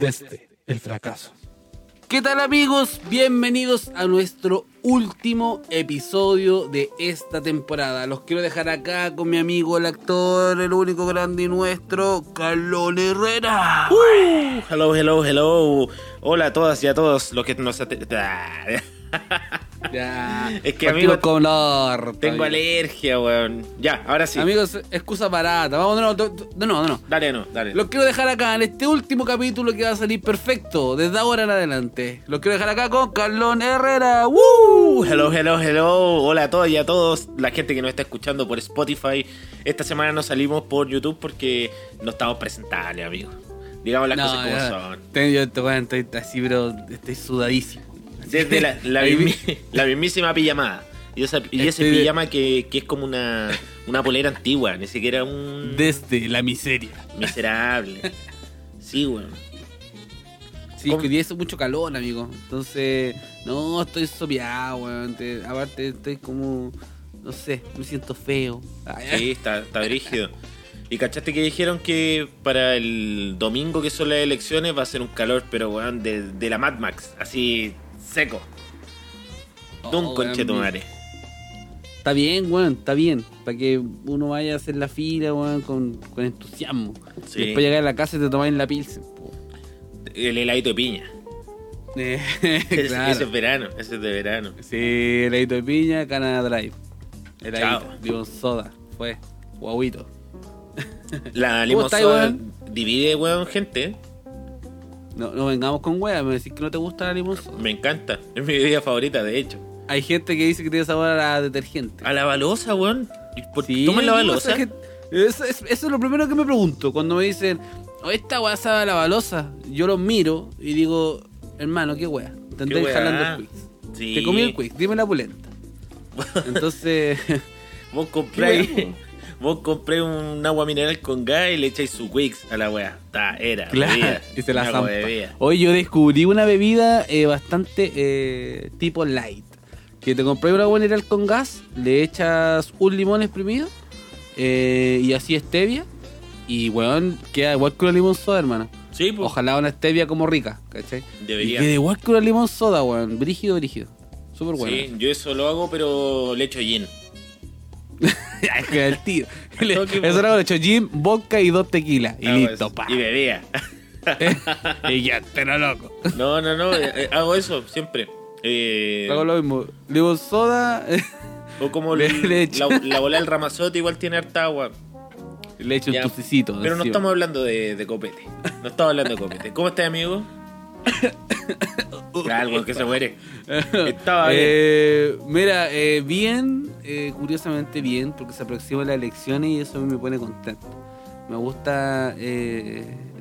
desde el fracaso. ¿Qué tal amigos? Bienvenidos a nuestro último episodio de esta temporada. Los quiero dejar acá con mi amigo el actor, el único grande y nuestro, Carlón Herrera. Uh, hello, hello, hello. Hola a todas y a todos los que nos... Ya. Es que, Partimos amigo, con Tengo amigo. alergia, weón. Ya, ahora sí. Amigos, excusa barata. Vamos de nuevo, de nuevo. Dale, no, dale. Los quiero dejar acá en este último capítulo que va a salir perfecto desde ahora en adelante. Los quiero dejar acá con Carlón Herrera. ¡Woo! Hello, hello, hello. Hola a todos y a todos. La gente que nos está escuchando por Spotify. Esta semana nos salimos por YouTube porque no estamos presentables, amigos. Digamos las No, cosas como ya. son. Te- yo te- bueno, estoy así, pero estoy sudadísimo. Desde la, la, la mismísima pijamada. Y, esa- y ese Estoy de- pijama que, que es como una, una polera antigua, ni siquiera un Desde la miseria. miserable. Sí, weón. Sí, ¿Cómo? que hoy día mucho calor, amigo. Entonces, no, estoy sopeado, weón. Te- aparte, estoy como, no sé, me siento feo. Ay, ay. Sí, está, está brígido. Y cachaste que dijeron que para el domingo que son las elecciones va a ser un calor, pero weón, de, de la Mad Max, así seco. Oh, conchetumare. Está bien, weón, está bien. Para que uno vaya a hacer la fila, weón, con, con entusiasmo. Sí. Después llegar a la casa y te tomáis la pilsen. po. El heladito de piña. Eh, Ese- claro. Ese es verano, ese es de verano. Sí, heladito de piña, Canada Drive. Heladito, limón soda, fue, guauito. La ¿Cómo limón soda divide, weón, gente. No, no vengamos con weas, me decís que no te gusta la limón soda. Me encanta. Es mi bebida favorita, de hecho. Hay gente que dice que tiene sabor a la detergente. A la balosa, weón. ¿Y por qué Sí, toman la balosa? Eso, es, eso es lo primero que me pregunto. Cuando me dicen, oh, esta weá sabe a la balosa, yo los miro y digo, hermano, qué weá. Te ¿Qué andáis weá? jalando el quiz. Sí. Te comí el quiz, dime la pulenta. Entonces, Vos compráis, vos compré un agua mineral con gas y le echáis su Wix a la weá. Ta, era. claro, bebida. y se la zampa. Hoy yo descubrí una bebida eh, bastante eh, tipo light. Que te compré una buena mineral con gas, le echas un limón exprimido eh, y así stevia. Y weón, queda igual que una limón soda, hermano. Sí, pues. Ojalá una stevia como rica, ¿cachai? Debería. Y queda igual que una limón soda, weón. Brígido, brígido. Súper bueno. Sí, yo eso lo hago, pero le echo gin. es que el tío. Le- Eso era con hecho gin, vodka y dos tequilas. Y Ah, listo, pues, pa. Y bebía. y ya, pero loco. No, no, no. eh, eh, hago eso siempre. Eh, Hago lo mismo. Limón soda, o como le- le la, la bola del ramazote igual tiene harta agua. le echo Ya, un tucicito. Pero no estamos hablando de, de copete. No estamos hablando de copete. ¿Cómo estás, amigo? Algo que se muere. Estaba bien. Eh, mira, eh, bien, eh, curiosamente bien, porque se aproximan las elecciones y eso a mí me pone contento. Me gusta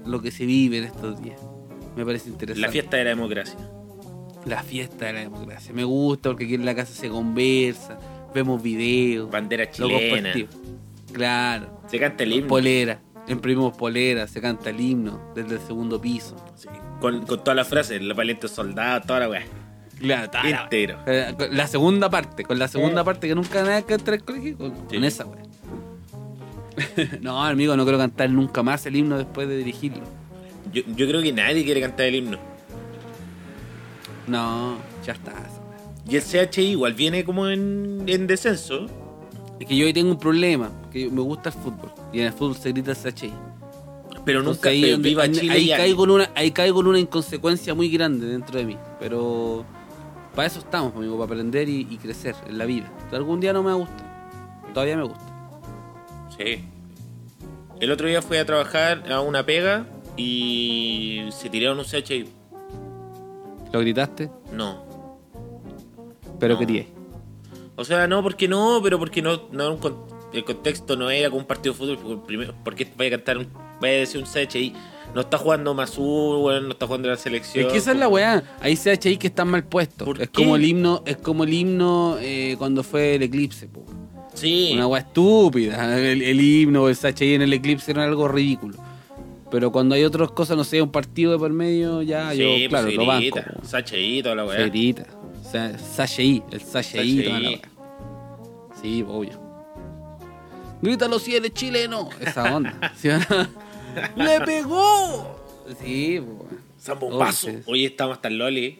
lo que se vive en estos días. Me parece interesante. La fiesta de la democracia. La fiesta de la democracia. Me gusta porque aquí en la casa se conversa, vemos videos, Bandera chilena. Claro, Se canta el himno. polera, imprimimos polera, se canta el himno desde el segundo piso. Sí, Con, con todas las frases, la valiente soldado, toda la weá. Claro, la- Entero. Eh, La segunda parte, con la segunda parte que nunca nada que entrar al colegio, con, Sí. con esa, weón. no, amigo, no quiero cantar nunca más el himno después de dirigirlo. Yo, yo creo que nadie quiere cantar el himno. No, ya está. weá. Y el CHI igual viene como en, en descenso. Es que yo hoy tengo un problema, que me gusta el fútbol. Y en el fútbol se grita CHI. Pero nunca ahí, pero viva ahí- Chile ahí caigo en una, ahí caigo en una inconsecuencia muy grande dentro de mí. Pero para eso estamos, amigo, para aprender y, y crecer en la vida. Algún día no me gusta. Todavía me gusta. Sí. El otro día fui a trabajar a una pega y se tiraron un CHI. ¿Lo gritaste? No. Pero No. quería. O sea, no, porque no, pero porque no, no el contexto no era como un partido de fútbol. porque Primero, porque vaya a cantar, un, vaya a decir un CHI. No está jugando Masur, weón, no está jugando la selección. Es que esa es la weá. Hay CHI que están mal puestos. ¿Por Es qué? como el himno, es como el himno eh, cuando fue el eclipse, po. Sí. Una weá estúpida. El, el himno o el CHI en el eclipse era algo ridículo. Pero cuando hay otras cosas, no sé, un partido de por medio, ya sí, yo, pues, claro, lo banco. grita. CHI, toda la weá. Se grita. O sea, CHI, el CHI, toda la weá. Sí, obvio. Grítalo si eres chileno. Esa onda. ¿Sí? ¡Le pegó! Sí. Zambombazo. Sí. Hoy estamos hasta el loli.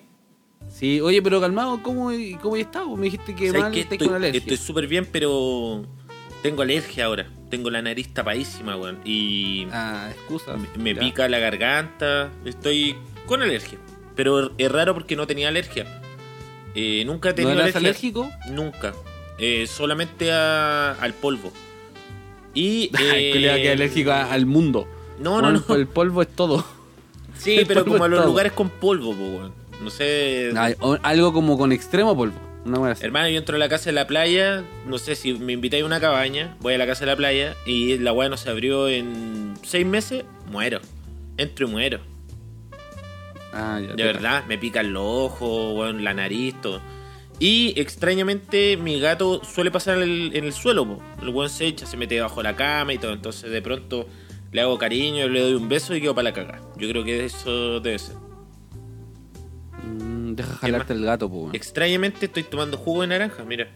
Sí, oye, pero calmado, ¿cómo, cómo has estado? Me dijiste que ¿Sabes mal estás Estoy- con alergia. Estoy súper bien, pero tengo alergia ahora. Tengo la nariz tapadísima, weón. Y Ah, excusa. me, Ya. pica la garganta. Estoy con alergia. Pero es raro porque no tenía alergia. Eh, nunca he ¿No tenido eras alergia. alérgico? Nunca. Eh, solamente a- al polvo. Y. Ay, que le va a eh, quedar alérgico a- al mundo. No, no, no. El polvo es todo. Sí, el pero como a los todo. lugares con polvo, po, weón. No sé. Ay, o- algo como con extremo polvo. Una buena así. Hermano, yo entro a la casa de la playa, no sé si me invitáis a una cabaña, voy a la casa de la playa y la weá no se abrió en seis meses, muero. Entro y muero. Ah, ya, De verdad, me pican los ojos, weón, la nariz, todo. Y extrañamente mi gato suele pasar en el, en el suelo, po. el weón se echa, se mete debajo de la cama y todo. Entonces de pronto le hago cariño, le doy un beso y quedo para la caga. Yo creo que eso debe ser. Mm, deja jalarte el gato, pues. Extrañamente estoy tomando jugo de naranja, mira.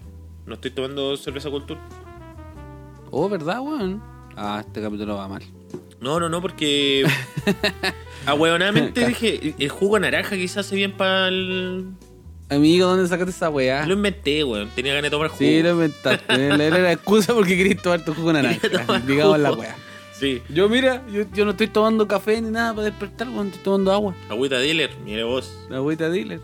No estoy tomando cerveza cultura. Oh, ¿verdad, weón? Ah, este capítulo va mal. No, no, no, porque. Ahueonadamente dije, el jugo de naranja quizás hace bien para el. Amigo, ¿dónde sacaste esa weá? Lo inventé, weón. Tenía ganas de tomar jugo. Sí, lo inventaste. Era la excusa porque querías tomar tu jugo de naranja. Digamos la jugo. weá. Sí. Yo, mira, yo, yo no estoy tomando café ni nada para despertar, weón. Estoy tomando agua. Agüita dealer, mire vos. Agüita dealer.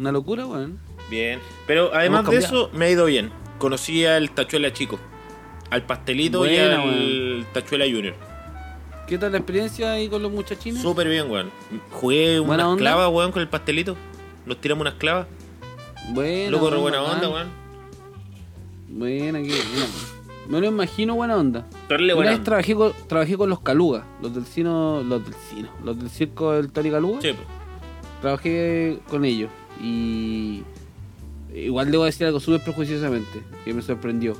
Una locura, weón. Bien. Pero además de eso, me ha ido bien. Conocí al Tachuela chico. Al pastelito y al Tachuela Junior. ¿Qué tal la experiencia ahí con los muchachines? Súper bien, weón. Jugué ¿Buena unas clavas, weón, con el pastelito. Nos tiramos unas clavas. Buena, Loco, buena onda, weón. Buena, qué buena. Me lo imagino buena onda. Torle Una buena vez onda. trabajé con, trabajé con los Calugas, los del cine, los del cine, los del circo del Tori Caluga. Sí. Trabajé con ellos y igual debo decir algo súper prejuiciosamente que me sorprendió.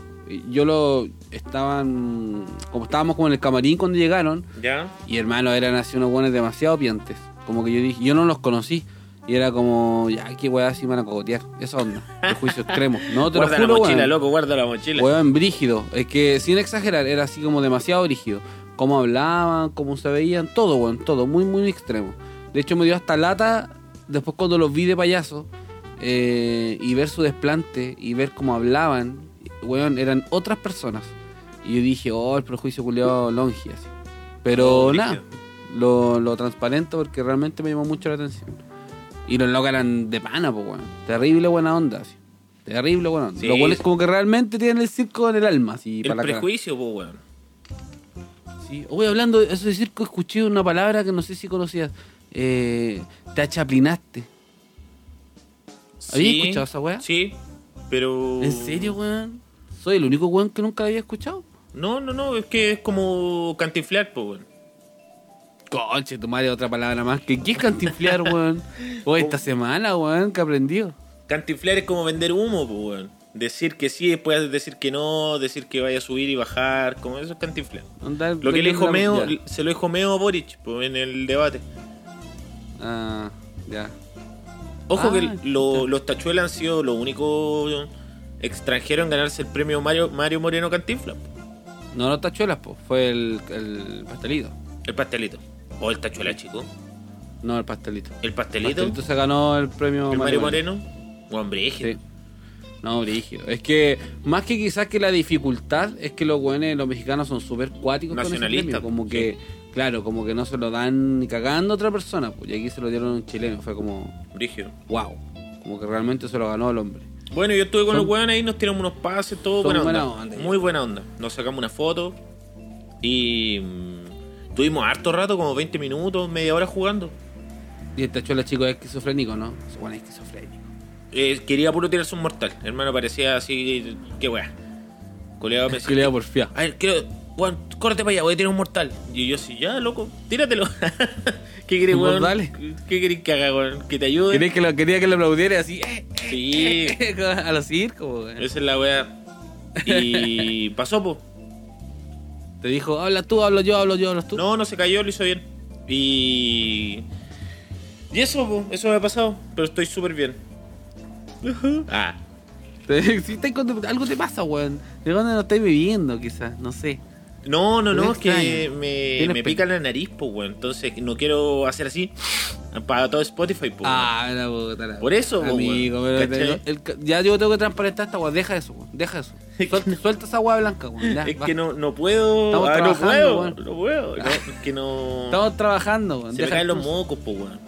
Yo lo estaban como estábamos como en el camarín cuando llegaron ¿Ya? y hermano eran así unos buenos demasiado piantes. Como que yo dije, yo no los conocí y era como, ya qué weá así me van a cogotear. Esa onda, prejuicio extremo. No, te Guarda lo la juro, mochila, weón. loco, guarda la mochila. Weón, brígido. Es que sin exagerar, era así como demasiado brígido. Cómo hablaban, cómo se veían, todo, weón, todo, muy, muy extremo. De hecho, me dio hasta lata después cuando los vi de payaso eh, y ver su desplante y ver cómo hablaban. Weón, eran otras personas. Y yo dije, oh, el prejuicio culiado longi, así. Pero Oh, nada, lo, lo transparento porque realmente me llamó mucho la atención. Y los locos eran de pana, pues, weón. Terrible buena onda, así. Terrible buena onda. Sí. Los buenos como que realmente tienen el circo en el alma, así, el para prejuicio, po, weón. Sí. Hoy hablando de eso de circo, escuché una palabra que no sé si conocías. Eh, te achaplinaste. ¿Habías escuchado esa weá? Sí, pero. ¿En serio, weón? Soy el único weón que nunca la había escuchado. No, no, no, es que es como cantiflar, po, weón. Conche, tu madre, otra palabra más. ¿Qué, qué es cantiflear, weón? O esta semana, weón, que aprendió. Cantiflar es como vender humo, weón. Decir que sí, después decir que no, decir que vaya a subir y bajar, como eso es cantiflar. Andar Lo que le dijo Meo, ya. se lo dijo Meo a Boric po, en el debate. Ah, ya. Ojo Ah, que lo- los tachuelas han sido los únicos extranjeros en ganarse el premio Mario, Mario Moreno Cantinflas. No, no tachuelas, pues. Fue el, el pastelito. El pastelito. O el tachuela chico. No, el pastelito. El El pastelito. pastelito se ganó el premio el Mario Moreno. O hombre, Sí. No, brígido. Es que más que quizás que la dificultad es que los buenos, los mexicanos son súper cuáticos Nacionalistas, premio. Como sí. que, claro, como que no se lo dan ni cagando a otra persona. Pues y aquí se lo dieron a un chileno. Fue como, Brígido. wow. Como que realmente se lo ganó el hombre. Bueno, yo estuve con Son- los weones ahí, nos tiramos unos pases, todo buena, buena onda. onda, Muy buena onda. Nos sacamos una foto y mm, tuvimos harto rato, como 20 minutos, media hora jugando. Y el tachuela chico es esquizofrénico, ¿no? Bueno, es esquizofrénico. Eh, quería puro tirarse un mortal. Hermano, parecía así, qué weá. Coleado me le da porfía. A ver, quiero, weón, córrete para allá, voy a tirar un mortal. Y yo así, ya, loco, tíratelo. ¿Qué querés, weón? dale. ¿Qué querés que haga, weón? ¿Que te ayude? Quería que, lo, quería que aplaudiera así, eh, Sí, a los circos, weón. esa es la weá. Y pasó, po. Te dijo, habla tú, hablo yo, hablo yo, hablas tú. No, no se cayó, lo hizo bien. Y. Y eso, po, eso me ha pasado. Pero estoy súper bien. Ah, si con- algo te pasa, weón. ¿De dónde no estáis viviendo, quizás? No sé. No, no, no, es que me, me pica la nariz, pues, weón. Entonces no quiero hacer así para todo Spotify, pues. Ah, la puta la- Por eso, amigo, weón, pero ya yo tengo que transparentar esta weá, deja eso, weón, deja eso. Suelta, suelta esa weá blanca, weón. ya, es que no, no puedo. Estamos ah, no puedo, weón. no puedo. No, es que no. Estamos trabajando, weón. se me deja caen los mocos, pues, weón.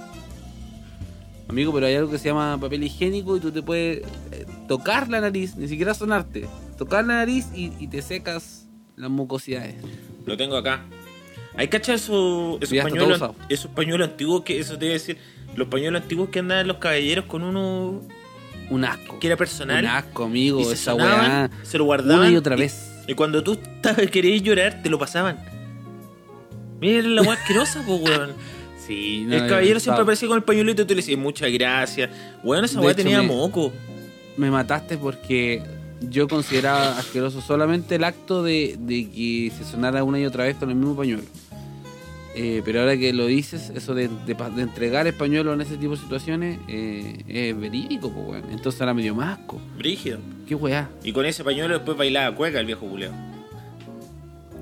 Amigo, pero hay algo que se llama papel higiénico y tú te puedes eh, tocar la nariz, ni siquiera sonarte. Tocar la nariz y, y te secas las mucosidades. Lo tengo acá. Hay cacha esos, esos, pañuelos, esos pañuelos antiguos que eso te iba a decir. Los pañuelos antiguos que andaban los caballeros con uno Un asco. que era personal. Un asco, amigo, y se esa sonaban, weá. se lo guardaban. Una y otra vez. Y, cuando tú estabas- querías llorar, te lo pasaban. Miren la weá asquerosa, pues, weón. Sí, no, el caballero siempre aparecía con el pañuelito y tú le decías, muchas gracias. Weón, esa weá tenía me- moco. Me mataste porque yo consideraba asqueroso solamente el acto de, de que se sonara una y otra vez con el mismo pañuelo. Eh, pero ahora que lo dices, eso de, de entregar el pañuelo en ese tipo de situaciones eh, es verídico, pues, weón. Entonces ahora me dio más asco. Brígido. Qué weá. Y con ese pañuelo después bailaba cueca el viejo culeo.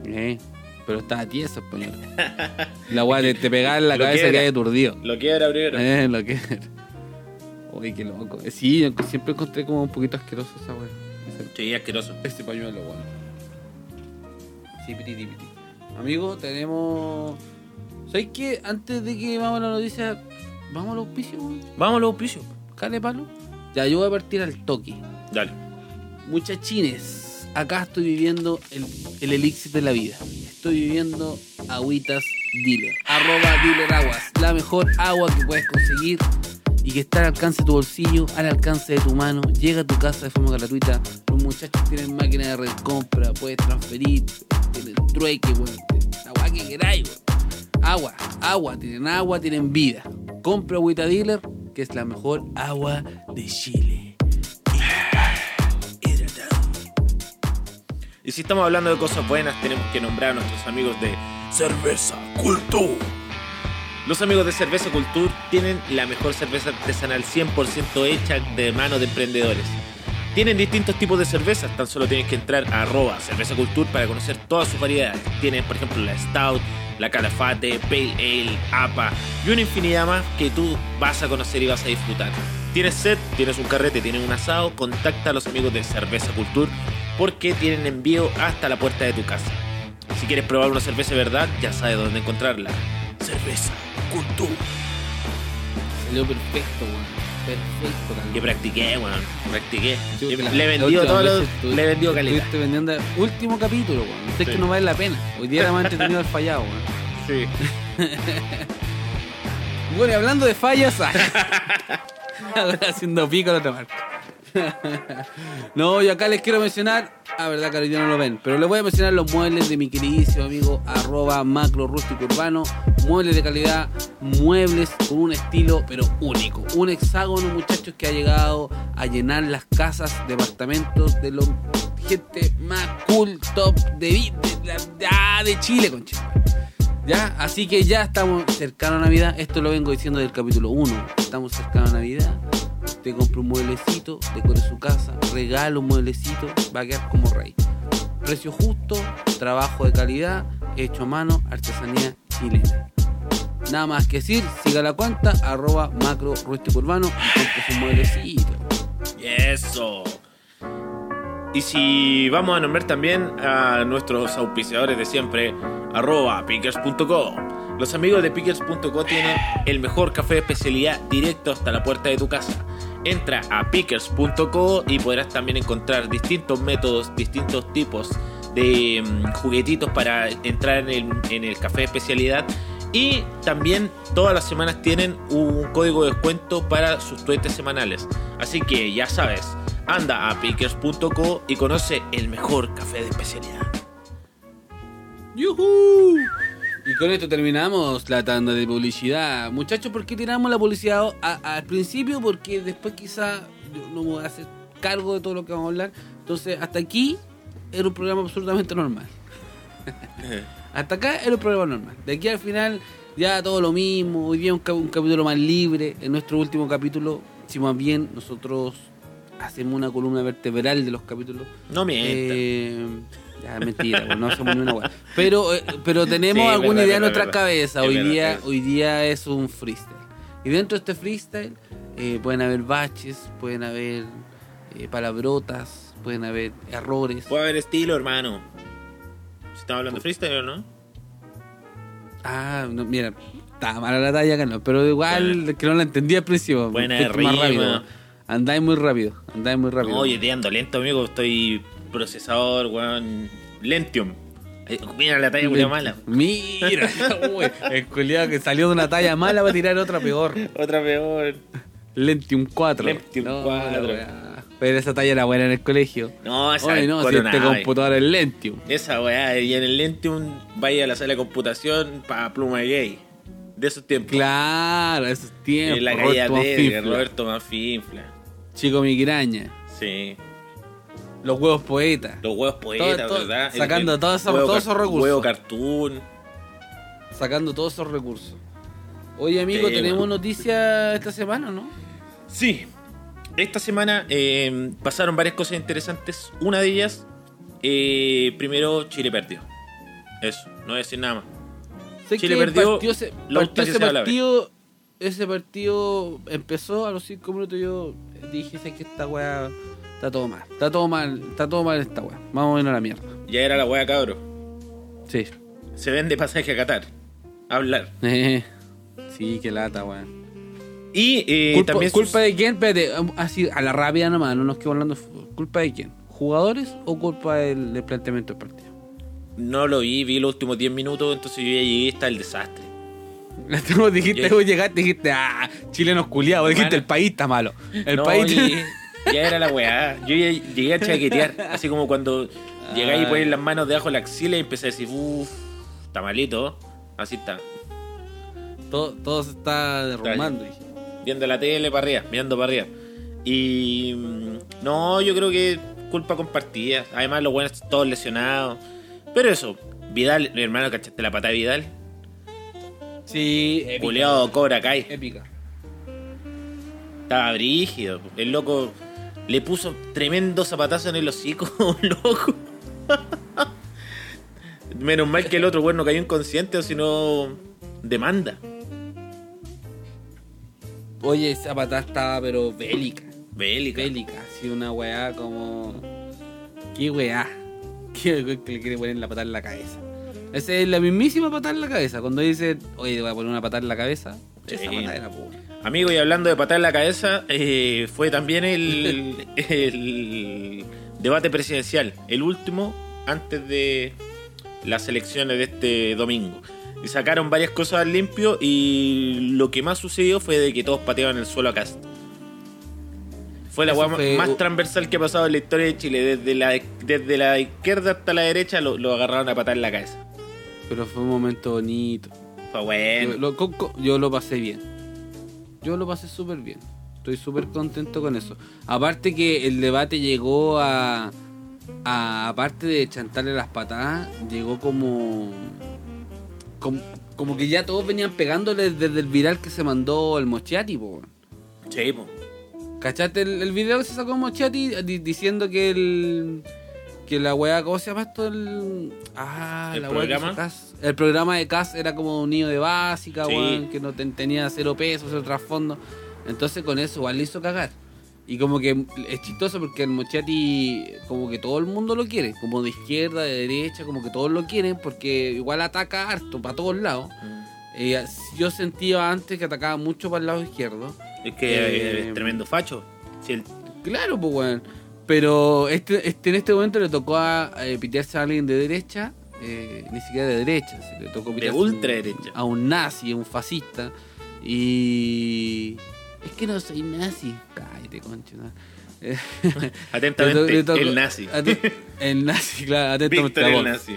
Eh, pero estaba tieso el pañuelo. La weá te, te pegaba en la Lo cabeza era. que hay aturdido. Lo que era primero. Eh, lo que era. Uy, qué loco. Eh, Sí, yo siempre encontré como un poquito asqueroso esa weá. Sí, asqueroso. Este pañuelo, weón. Sí, piti, piti. Amigo, tenemos. ¿Sabes qué? Antes de que vamos a la noticia, vamos al auspicio, weón. Vamos a los auspicios. Cale palo. Ya, yo voy a partir al toque. Dale. Muchachines, acá estoy viviendo el, el elixir de la vida. Estoy viviendo agüitas dealer. Arroba dealer aguas. La mejor agua que puedes conseguir y que está al alcance de tu bolsillo, al alcance de tu mano. Llega a tu casa de forma gratuita. Los muchachos tienen máquina de recompra, puedes transferir, tienen trueque, weón. Agua que queráis, weón. Agua, agua, tienen agua, tienen vida. Compra agüita dealer, que es la mejor agua de Chile. Y si estamos hablando de cosas buenas, tenemos que nombrar a nuestros amigos de Cerveza Cultur. Los amigos de Cerveza Cultur tienen la mejor cerveza artesanal 100% hecha de mano de emprendedores. Tienen distintos tipos de cervezas, tan solo tienes que entrar a arroba cerveza cultur para conocer todas sus variedades. Tienen, por ejemplo, la Stout, la Calafate, Pale Ale, APA y una infinidad más que tú vas a conocer y vas a disfrutar. Tienes sed, tienes un carrete, tienes un asado, contacta a los amigos de Cerveza Cultur porque tienen envío hasta la puerta de tu casa. Si quieres probar una cerveza de verdad, ya sabes dónde encontrarla. Cerveza Cultur. Salió perfecto, weón. Perfecto, Yo también. practiqué, weón. Practiqué. Yo Yo le he vendido todos los. estuve- Le he vendido calidad. Estuviste vendiendo último capítulo, weón. Sé Sí. que no vale la pena. Hoy día era más entretenido el fallado, weón. Sí. Bueno, y hablando de fallas, ahora haciendo pico la otra marca. no, yo acá les quiero mencionar, ah, verdad, Carolina no lo ven, pero les voy a mencionar los muebles de mi queridísimo amigo arroba macro rústico urbano, muebles de calidad, muebles con un estilo pero único, un hexágono muchachos que ha llegado a llenar las casas, departamentos de los gente más cool, top de, vi- de, de- ah, de Chile. Ya, así que ya estamos cercanos a Navidad. Esto lo vengo diciendo del capítulo 1. Estamos cercanos a Navidad. Usted compra un mueblecito, decore su casa, regala un mueblecito, va a quedar como rey. Precio justo, trabajo de calidad, hecho a mano, artesanía chilena. Nada más que decir, siga la cuenta, arroba macro rústico urbano y compre su mueblecito. Y eso. Y si vamos a nombrar también a nuestros auspiciadores de siempre, arroba pickers.co. Los amigos de pickers.co tienen el mejor café de especialidad directo hasta la puerta de tu casa. Entra a pickers.co y podrás también encontrar distintos métodos, distintos tipos de mm, juguetitos para entrar en el, café de especialidad. Y también todas las semanas tienen un código de descuento para sus tuetes semanales. Así que ya sabes, anda a pickers.co y conoce el mejor café de especialidad. ¡Yujú! Y con esto terminamos la tanda de publicidad. Muchachos, ¿por qué tiramos la publicidad a- al principio? Porque después quizá yo no me voy a hacer cargo de todo lo que vamos a hablar. Entonces, hasta aquí era un programa absolutamente normal. Hasta acá era un programa normal. De aquí al final, ya todo lo mismo. Hoy día un, cap- un capítulo más libre. En nuestro último capítulo, si más bien, nosotros hacemos una columna vertebral de los capítulos. No mientas. Eh, Ya, mentira, pues, no somos ni una weá. Pero, eh, pero tenemos Sí, alguna verdad, idea en nuestra verdad. cabeza. Hoy verdad, día, hoy día es un freestyle. Y dentro de este freestyle eh, pueden haber baches, pueden haber eh, palabrotas, pueden haber errores. Puede haber estilo, hermano. Si estamos hablando de freestyle o no. Ah, no, mira, estaba mala la talla, Carlos, pero igual que no la entendí al principio. Buena fuiste más rima. rápido. Andáis muy rápido, andáis muy rápido. No, oye, ando lento, amigo. Estoy procesador, weón. Lentium. Eh, Mira la talla culia mala. Mira, uy, el culiado que salió de una talla mala va a tirar otra peor. Otra peor. Lentium 4. Lentium No, 4. la weá. Pero esa talla era buena en el colegio. No, esa Oye, no, si este coronada. computador es Lentium. Esa weá, y en el Lentium vaya a la sala de computación para pluma gay. De esos tiempos. Claro, esos tiempos. En la Roberto calle de Manfinfla, Roberto Manfinfla. Chico Migraña. Sí. Los huevos poetas. Los huevos poetas, Todo- ¿verdad? sacando todos esos- huevo todos esos recursos. Huevo cartoon. Sacando todos esos recursos. Oye, amigo, tenemos noticias esta semana, ¿no? Sí. Esta semana eh, pasaron varias cosas interesantes. Una de ellas, eh, primero Chile perdió. Eso, no voy a decir nada más. Sé Chile perdió, partió la se la. Ese partido empezó a los 5 minutos. Yo dije: sé que esta weá está todo mal. Está todo mal. Está todo mal esta weá. Vamos a irnos a la mierda. Ya era la wea cabro. Sí. Se vende pasaje a Qatar. A hablar. Sí, qué lata, weón. Y eh, ¿Culpa, también culpa sus- de quién? Espérate, um, así a la rápida nomás, no nos quedamos hablando de fútbol. ¿Culpa de quién? ¿Jugadores o culpa del, del planteamiento del partido? no lo vi, vi los últimos 10 minutos, entonces yo ya llegué hasta el desastre. Tú dijiste, Yo- vos llegaste dijiste, ah, chilenos culiados. Dijiste, el país está malo. El no, país. llegué- ya era la weá. Yo ya llegué a chaquetear, así como cuando llegáis y Ay. pones las manos debajo de la axila y empecé a decir, uff, está malito. Así está. todo, todo se está derrumbando. Viendo la tele para arriba, mirando para arriba. Y mm, no, yo creo que culpa compartida. Además, los buenos todos lesionados. Pero eso, Vidal, mi hermano, ¿cachaste la pata de Vidal? Sí, épica. Culeado Cobra Kai. Épica. Estaba brígido. El loco le puso tremendo zapatazo en el hocico, loco. Menos mal que el otro güey no cayó inconsciente o si no demanda. Oye, esa patada estaba, pero bélica. Bélica. Bélica. Así una weá como. ¿Qué weá? ¿Qué weá que le quiere poner la patada en la cabeza? Esa es la mismísima patada en la cabeza. Cuando dice, oye, te voy a poner una patada en la cabeza. Sí. Esa patada era po. Amigo, y hablando de patar en la cabeza, eh, fue también el, el debate presidencial, el último antes de las elecciones de este domingo. Y sacaron varias cosas al limpio y lo que más sucedió fue de que todos pateaban el suelo a Cast. Fue la fue- más transversal que ha pasado en la historia de Chile. Desde la, desde la izquierda hasta la derecha lo, lo agarraron a patar en la cabeza. Pero fue un momento bonito. Fue bueno. Yo lo, yo pasé bien. Yo lo pasé súper bien. Estoy súper contento con eso. Aparte que el debate llegó a, a- Aparte de chantarle las patadas, llegó como, como... Como que ya todos venían pegándole desde el viral que se mandó el Mochiati, po. Sí, po. ¿Cachaste el, el video que se sacó Mochiati di- diciendo que el... Que la weá, ¿cómo se llama esto? El, ah, ¿El la programa? Cas. El programa de CAS era como un niño de básica, Sí. weón, que no ten- tenía cero pesos, cero trasfondo. Entonces con eso igual le hizo cagar. Y como que es chistoso porque el Mochati, como que todo el mundo lo quiere, como de izquierda, de derecha, como que todos lo quieren, porque igual ataca harto para todos lados. Eh, yo sentía antes que atacaba mucho para el lado izquierdo. Es que Eh, es tremendo facho. Si el- Claro, pues, weón. Pero este, este, en este momento le tocó a, eh, pitearse a alguien de derecha, eh, ni siquiera de derecha, se le tocó De pitearse a un- ultraderecha. a un nazi, a un fascista. Y. Es que no soy nazi. Cállate, concha. ¿no? Atentamente, le to- le tocó- el nazi. El nazi, claro, atentamente el nazi.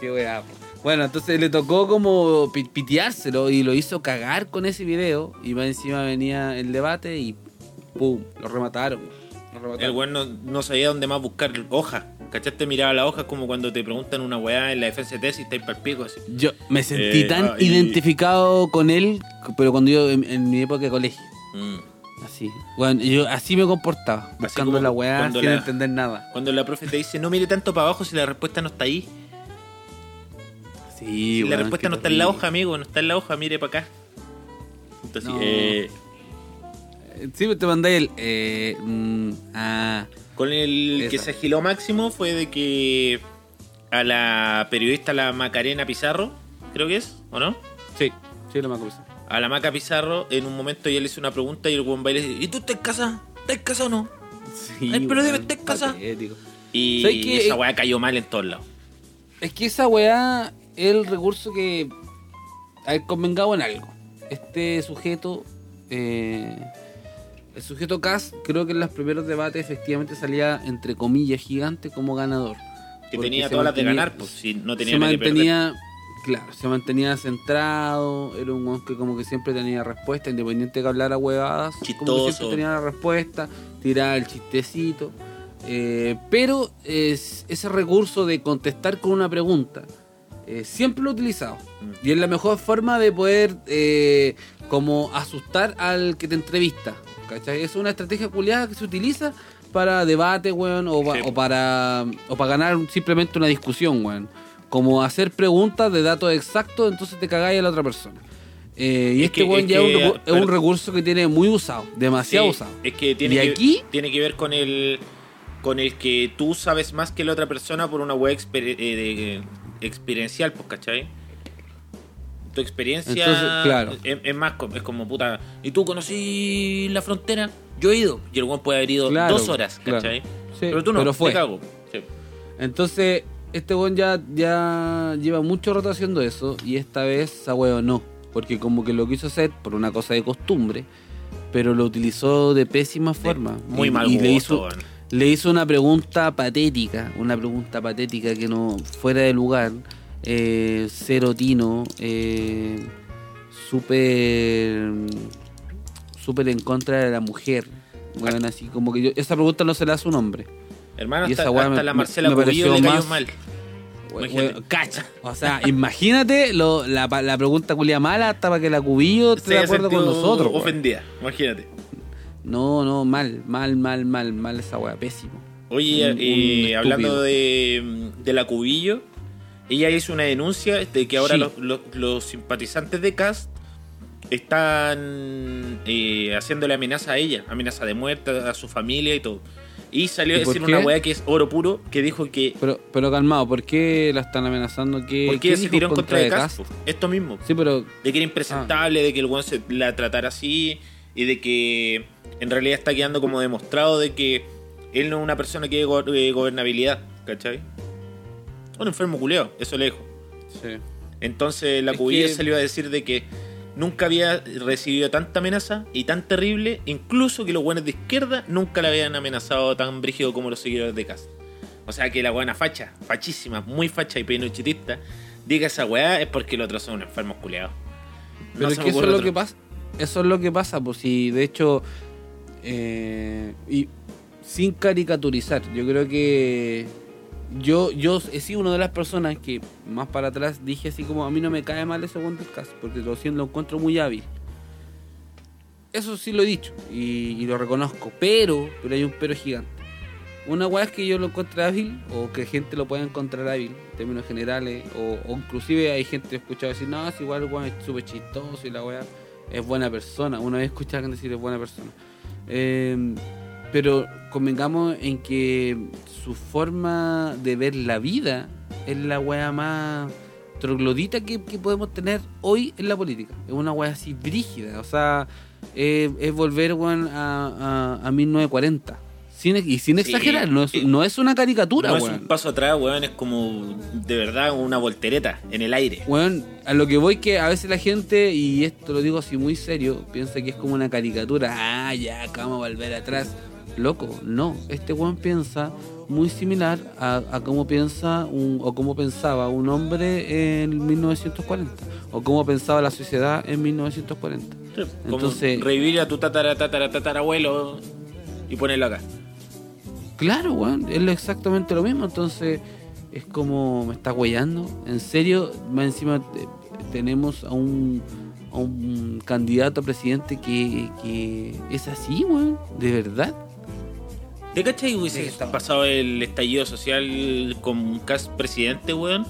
Qué weá. Bueno, entonces le tocó como pi- piteárselo y lo hizo cagar con ese video. Y más encima venía el debate y ¡pum! Lo remataron. El weón no, no sabía dónde más buscar hoja. ¿Cachaste? Miraba la hoja como cuando te preguntan una weá en la defensa de tesis estáis para pico así. Yo me sentí Eh, tan ah, y- identificado con él, pero cuando yo en, en mi época de colegio. Mm. Así. Bueno, yo así me comportaba, buscando la weá sin la- entender nada. Cuando la profe te dice, no mire tanto para abajo si la respuesta no está ahí. Sí, Si la respuesta no está en la hoja, amigo, no está en la hoja, mire para acá. Entonces, No. eh, Sí, te mandé el. Eh, mm, ah, con el que se agiló máximo fue de que a la periodista, la Macarena Pizarro, creo que es, ¿o no? sí, sí, lo me acuerdo. A la Maca Pizarro, en un momento ella le hizo una pregunta y el buen baile dice, ¿y tú estás casada? ¿Estás casada o no? Sí, Ay, pero debe weón, estar en casa. patético. Y esa weá cayó mal en todos lados. Es que esa weá es el recurso que. A ver, convengamos en algo. Este sujeto. eh, el sujeto Cas, creo que en los primeros debates efectivamente salía, entre comillas, gigante como ganador. Que tenía todas las de ganar, pues si no tenía se que mantenía, claro, se mantenía centrado, era un weón que como que siempre tenía respuesta, independiente de que hablara huevadas, como que Chistoso. siempre tenía la respuesta, tiraba el chistecito. eh, pero es, ese recurso de contestar con una pregunta, eh, siempre lo he utilizado. Mm. Y es la mejor forma de poder eh, como asustar al que te entrevista. ¿Cachai? Es una estrategia culiada que se utiliza para debate, weón, o, pa- Sí. o para o para ganar simplemente una discusión, weón. Como hacer preguntas de datos exactos, entonces te cagáis a la otra persona. Eh, y Es este que- weón es ya un, es un recurso que tiene muy usado, demasiado Sí, usado. Es que tiene, Y que, aquí- tiene que ver con el con el que tú sabes más que la otra persona por una web exper- eh, de- experiencial, pues, ¿cachai? Tu experiencia Entonces, claro. es, es más es como puta. ¿Y tú conocí la frontera? Yo he ido. Y el weón puede haber ido Claro, dos horas, claro. ¿cachai? Sí, pero tú no, pero te fue. cago. Sí. Entonces, este weón ya, ya lleva mucho rato haciendo eso y esta vez esa weón no. Porque como que lo quiso hacer por una cosa de costumbre, pero lo utilizó de pésima forma. Muy Y- mal y gusto, le hizo, le hizo una pregunta patética, una pregunta patética que no fuera de lugar, eh, cero tino, eh, súper súper en contra de la mujer. Bueno, así como que yo, esa pregunta no se la hace un hombre. Hermano, Y hasta, esa weá hasta me- la Marcela me Cubillo pareció le cayó más- mal. Cacha. O sea, imagínate lo- la, pregunta culia mala hasta para que la cubillo esté de acuerdo con nosotros. Ofendida, imagínate. No, no, mal, mal, mal, mal, mal esa wea, pésimo. Oye, Un- eh, hablando de, de la Cubillo, ella hizo una denuncia de que ahora Sí. los, los- los simpatizantes de Cast están eh, haciéndole amenaza a ella, amenaza de muerte a su familia y todo. Y salió a ¿Y por decir una weá que es oro puro, que dijo que Pero, pero calmado, ¿por qué la están amenazando? ¿Qué, porque qué se tiró en contra de Cast? Esto mismo, Sí, pero de que era impresentable, de que el weón se la tratara así y de que en realidad está quedando como demostrado de que él no es una persona que tiene go- eh, gobernabilidad, ¿cachai? Un enfermo culeo, eso le dijo. sí. Entonces la Es cubilla que- salió a decir de que nunca había recibido tanta amenaza y tan terrible, incluso que los buenos de izquierda nunca la habían amenazado tan brígido como los seguidores de casa. O sea que la buena facha, fachísima, muy facha y pinochetista, diga esa weá es porque los otros son unos enfermos culeados. Pero es se que eso es lo otro. que pasa. Eso es lo que pasa, pues si de hecho. eh, y sin caricaturizar, yo creo que. Yo, yo he sido una de las personas que más para atrás dije así como a mí no me cae mal ese Wonder Cast porque lo siento, lo encuentro muy hábil. Eso sí lo he dicho y, lo reconozco, pero, pero hay un pero gigante. Una weá es que yo lo encuentre hábil o que gente lo pueda encontrar hábil en términos generales o, inclusive hay gente que he escuchado decir no, es igual el es súper chistoso y la weá es buena persona. Una vez escuché a alguien decir es buena persona. Eh, pero convengamos en que su forma de ver la vida es la weá más troglodita que, que podemos tener hoy en la política. Es una weá así brígida. O sea, eh, es volver weón, a, a, a 1940. Sin, y sin Sí, exagerar, no es, no es una caricatura, No es weón. un paso atrás, weón, es como de verdad una voltereta en el aire. Weón, a lo que voy que a veces la gente, y esto lo digo así muy serio, piensa que es como una caricatura. Ah, ya, acá vamos a volver atrás. Loco, no. Este weón piensa muy similar a, a cómo piensa un, o cómo pensaba un hombre en 1940. O cómo pensaba la sociedad en 1940. Como Entonces- revivir a tu tatara, tatara, tatarabuelo y ponerlo acá. Claro, weón, es exactamente lo mismo. Entonces, es como me está huellando. En serio, más encima te- tenemos a un, a un candidato a presidente que, que es así, weón, de verdad. ¿Te cachai que hubiese Sí, está- pasado el estallido social con un cast presidente, weón?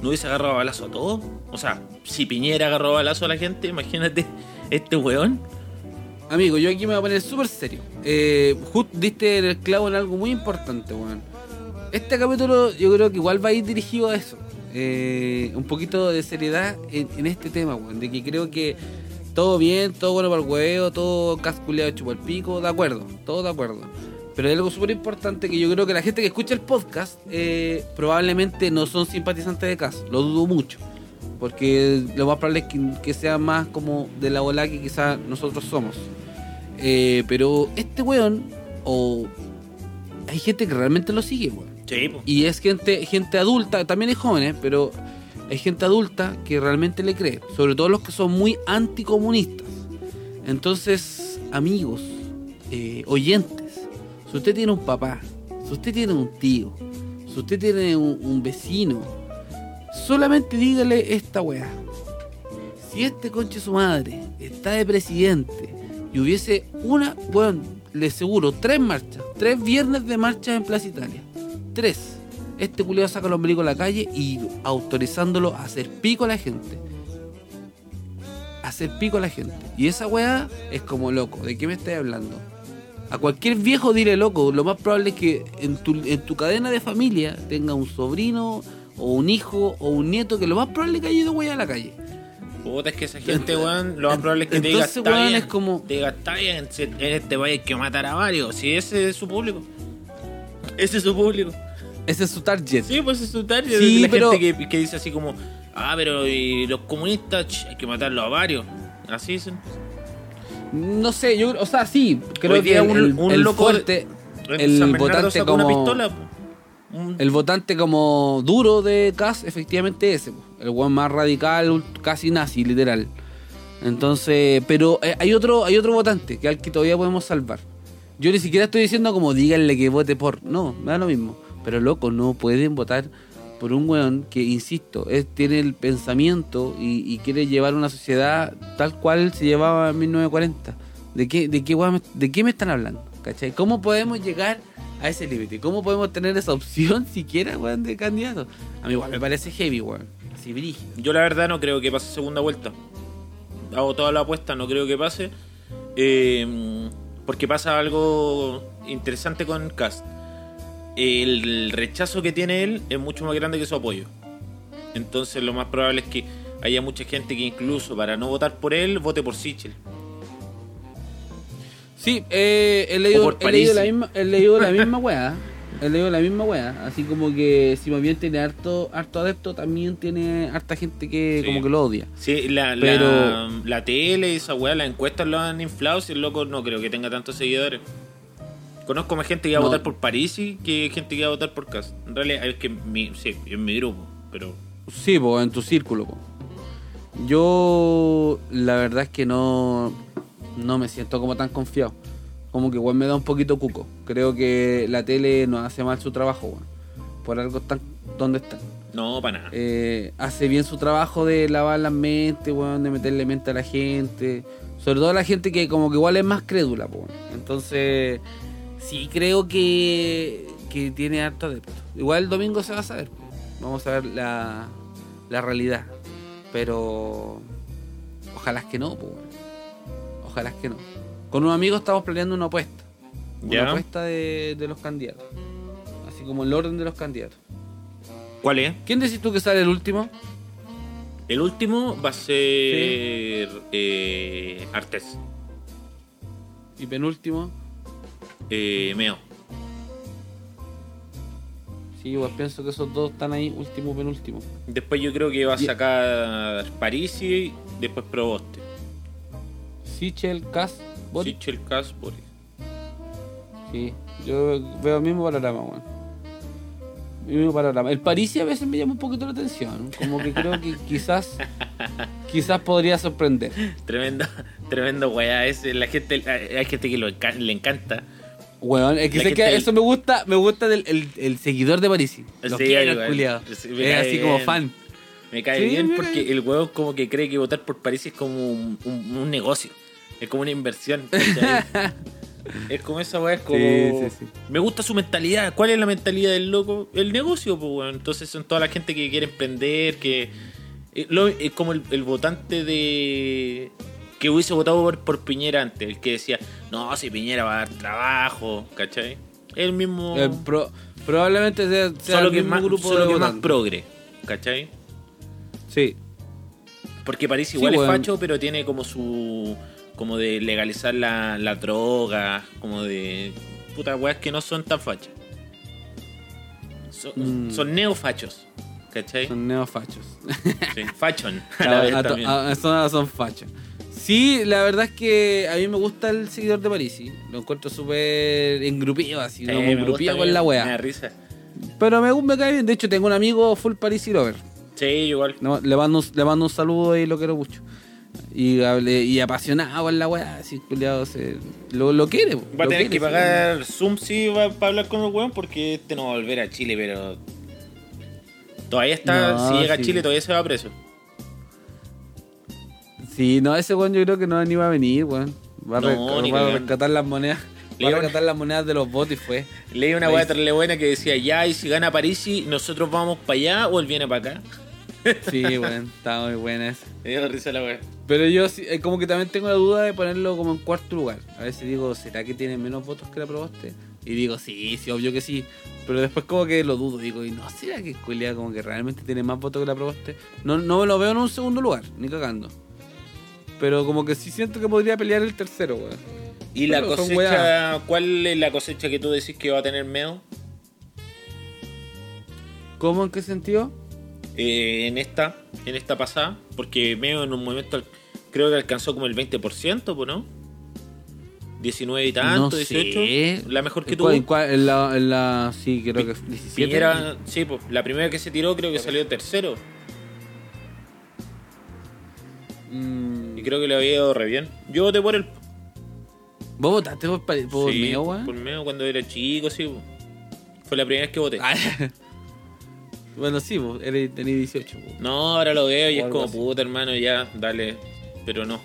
¿No hubiese agarrado balazo a todo? O sea, si Piñera agarró balazo a la gente, imagínate este weón. Amigo, yo aquí me voy a poner súper serio. Eh, justo diste el clavo en algo muy importante, weón. Este capítulo yo creo que igual va a ir dirigido a eso. Eh, un poquito de seriedad en, en este tema, weón. De que creo que todo bien, todo bueno para el huevo, todo casculeado chupa el pico, de acuerdo, todo de acuerdo. Pero hay algo súper importante que yo creo que la gente que escucha el podcast eh, probablemente no son simpatizantes de Cas, lo dudo mucho. Porque lo más probable es que, que sea más como de la bola que quizás nosotros somos. Eh, pero este weón, o hay gente que realmente lo sigue, weón. Sí, po. Y es gente, gente adulta, también hay jóvenes, pero hay gente adulta que realmente le cree. Sobre todo los que son muy anticomunistas. Entonces, amigos, eh, oyentes, si usted tiene un papá, si usted tiene un tío, si usted tiene un, vecino, solamente dígale esta weá. Si este conche su madre está de presidente y hubiese una, bueno, le seguro, tres marchas, tres viernes de marchas en Plaza Italia, tres. Este culiado saca el ombligo a la calle y autorizándolo a hacer pico a la gente. Hacer pico a la gente. Y esa weá es como loco. ¿De qué me estás hablando? A cualquier viejo dile loco. Lo más probable es que en tu, en tu cadena de familia tenga un sobrino o un hijo o un nieto que lo más probable es que haya ido weá a la calle. Puta, es que esa gente, Ent- weón, lo más probable es que te diga, entonces, está bien, es como- te diga, está bien, en este país hay que matar a varios. Si ese es su público. Ese es su público. Ese es su target. Sí, pues es su target. Sí, la pero- gente que, que dice así como, ah, pero y los comunistas, ch, hay que matarlos a varios. Así dicen. No sé, yo, o sea, sí, creo Hoy que el, un- el- un el loco fuerte, el votante sacó una como pistola. Un- el votante como duro de Cas, efectivamente ese, el one más radical, casi nazi, literal. Entonces, pero eh, hay otro, hay otro votante que al que todavía podemos salvar. Yo ni siquiera estoy diciendo como díganle que vote por, no, me da lo mismo. Pero loco, no pueden votar por un weón que, insisto, es, tiene el pensamiento y, quiere llevar una sociedad tal cual se llevaba en 1940. ¿De qué, de qué, weón de qué me están hablando? ¿Cachai? ¿Cómo podemos llegar a ese límite? ¿Cómo podemos tener esa opción siquiera, weón, de candidato? A mí igual me parece heavy, weón. Así brígido. Yo la verdad no creo que pase segunda vuelta. Hago toda la apuesta, no creo que pase. Eh, porque pasa algo interesante con Cast. El rechazo que tiene él es mucho más grande que su apoyo. Entonces lo más probable es que haya mucha gente que incluso para no votar por él, vote por Sichel. Sí, eh, he, leído, he, leído la misma, he leído la misma weá. He leído la misma weá. Así como que si más bien tiene harto, harto adepto, también tiene harta gente que Sí. como que lo odia. Sí, la, Pero- la, la tele, esa weá, las encuestas lo han inflado. Si el loco no creo que tenga tantos seguidores. Conozco más gente que va a votar por Parisi que gente que va a votar por Cast. En realidad es que mi, sí, en mi grupo, pero Sí, po, en tu círculo. po. Yo la verdad es que no, no me siento como tan confiado. Como que igual me da un poquito cuco. Creo que la tele no hace mal su trabajo, weón. Por algo están donde están. no, para nada. Eh, hace bien su trabajo de lavar las mentes, weón, de meterle mente a la gente. Sobre todo a la gente que como que igual es más crédula, po. Entonces, sí creo que, que tiene harto adepto. Igual el domingo se va a saber. Vamos a ver la, la realidad. Pero ojalá que no, weón. Ojalá que no. Con un amigo estamos planeando una apuesta. Una apuesta de, de los candidatos. Así como el orden de los candidatos. ¿Cuál es? ¿Quién decís tú que sale el último? El último va a ser eh, Artés. Y penúltimo. Eh, Meo. Sí, igual pienso que esos dos están ahí, último, penúltimo. Después yo creo que va a Y- sacar Parisi, después Proboste. Sichel, Cas, Boris. Sichel, Cas, Boris. Sí, yo veo el mismo panorama, weón. El mismo panorama. El Parisi a veces me llama un poquito la atención. Como que creo que quizás, quizás podría sorprender. Tremendo, tremendo weá. ese. la gente, hay gente que lo le encanta. Weón, es que, sé eso me gusta, me gusta del el, el seguidor de Parisi. Lo Sí, quiero, me Es así como fan. Me cae Sí, bien porque el weón como que cree que votar por París es como un, un- un negocio. Es como una inversión. es como esa weá, es como... Sí, sí, sí. Me gusta su mentalidad. ¿Cuál es la mentalidad del loco? El negocio, pues, weón. Entonces son toda la gente que quiere emprender, que... eh, lo- Es como el, el votante de... Que hubiese votado por, por Piñera antes. El que decía, no, si Piñera va a dar trabajo, ¿cachai? El mismo... Eh, pro- probablemente sea, sea solo el que es mismo más, grupo solo de que más progre, ¿cachai? Sí. Porque París Sí, igual es facho, pero tiene como su. como de legalizar la, la droga, como de. putas weas que no son tan fachas. Son, Mm. son neofachos, ¿cachai? Son neofachos. Sí, fachon. a A- a son fachos. Sí, la verdad es que a mí me gusta el seguidor de Parisi. Lo encuentro súper engrupido, así, Sí, me gusta, engrupido con la Me da wea. risa. Pero me, me cae bien. De hecho, tengo un amigo full Parisi Lover. Sí, igual. Le, le mando, un- le mando un saludo y lo quiero mucho. Y, apasionado con la wea, así, culiado, se, lo, lo quiere. Va a tener quiere, que sí. pagar Zoom si va para hablar con el weón porque este no va a volver a Chile, pero. Todavía está. No, si llega sí. a Chile, todavía se va preso. Sí, no, ese weón yo creo que no ni va a venir, weón. Va a, No, va a rescatar las monedas. Le Va a rescatar las monedas de los votos y fue. Leí una weá terrible buena que decía, ya, y si gana Parisi, nosotros vamos para allá o él viene para acá. Sí, weón, está muy buena esa. Me dio risa la weá. Pero yo sí, eh, como que también tengo la duda de ponerlo como en cuarto lugar. A veces digo, ¿será que tiene menos votos que la probaste? Y digo, sí, sí, obvio que sí. Pero después como que lo dudo, digo, ¿y no será que Culia como que realmente tiene más votos que la probaste? No, no me lo veo en un segundo lugar, ni cagando. Pero como que sí siento que podría pelear el tercero, weón. ¿Y la Pero cosecha, cuál es la cosecha que tú decís que va a tener Meo? ¿Cómo? ¿En qué sentido? Eh, en esta, en esta pasada, porque Meo en un momento creo que alcanzó como el 20%, pues, ¿no? 19 y tanto, No 18. sé. La mejor que ¿En tuvo. cuál- en cuál- en la, en la- sí, creo que 17. Piñera, sí, pues, la primera que se tiró creo que salió tercero. Mm, Y creo que le había ido re bien. Yo voté por el ¿Vos votaste por, por sí, Meo, weón? Por Meo cuando era chico, sí. Fue la primera vez que voté. Ah, bueno, sí, vos eres, tenés 18. vos. No, ahora lo veo y O es como así. puta, hermano, ya, dale. Pero no.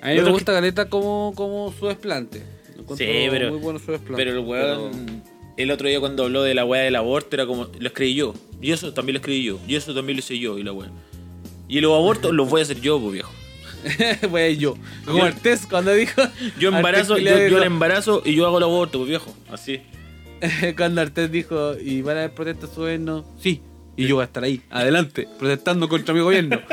A mí me gusta Caleta como, como su desplante. Encuentro Sí, pero- Muy bueno su desplante. Pero el weón, el otro día cuando habló de la weá del aborto, era como, lo escribí yo. Y eso también lo escribí yo. Y eso también lo hice yo, y la weá. Y los abortos los voy a hacer yo, pues viejo. Pues yo. Como Artés cuando dijo. Yo embarazo, yo, yo el embarazo y yo hago el aborto, pues viejo. Así. cuando Artés dijo, ¿y van a haber protestas su gobierno? Sí. Y yo voy a estar ahí, adelante, protestando contra mi gobierno.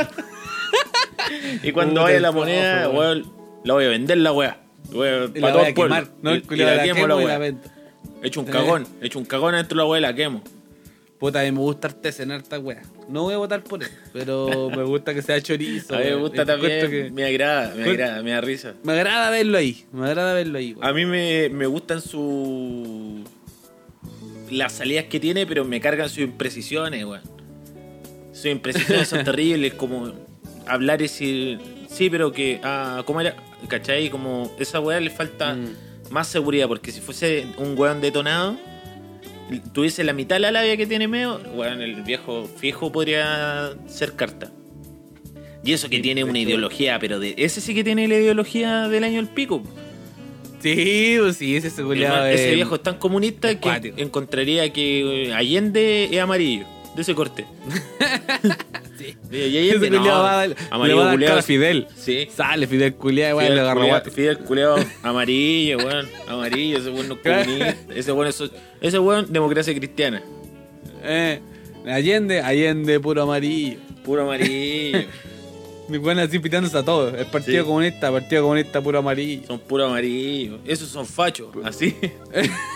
Y cuando vaya la moneda, weón. la voy a vender la weá. Voy a- Y pa' la todo voy a el pueblo. No, Y- y la la quemo quemo la la. He hecho un cagón, he hecho un cagón dentro de la weá y la quemo. Puta, a mí me gusta Artés en harta wea. No voy a votar por él, pero me gusta que sea chorizo. A mí me gusta también, que- me agrada, me agrada, me da risa. Me agrada verlo ahí, me agrada verlo ahí. A mí me, me gustan su las salidas que tiene, pero me cargan sus imprecisiones, weón. Sus imprecisiones son terribles, como hablar y decir, sí, pero que, ah, ¿cómo era? ¿Cachai? Como esa weá le falta Mm. más seguridad, porque si fuese un weón detonado, tuviese la mitad de la labia que tiene Meo, weón, el viejo fijo podría ser carta. Y eso que Sí, tiene una ideología, pero de ese sí que tiene la ideología del año del pico. Sí, pues sí, ese se Ese es- viejo es tan comunista es que encontraría que eh, Allende es amarillo, de ese corte. Sí. Y Allende, Ese culiao no, va a dar- le amarillo va a dar culiao. cara a Fidel. Sí. Sale Fidel culiao, weón, Fidel le guate. Fidel culeado amarillo, weón. Amarillo, ese weón no comunista. Ese weón es, ese weón democracia cristiana. Eh, Allende, Allende, puro amarillo. Puro amarillo. Mi weón así pitándose a todos. El Partido Sí. Comunista, Partido Comunista, puro amarillo. Son puro amarillo. Esos son fachos, así.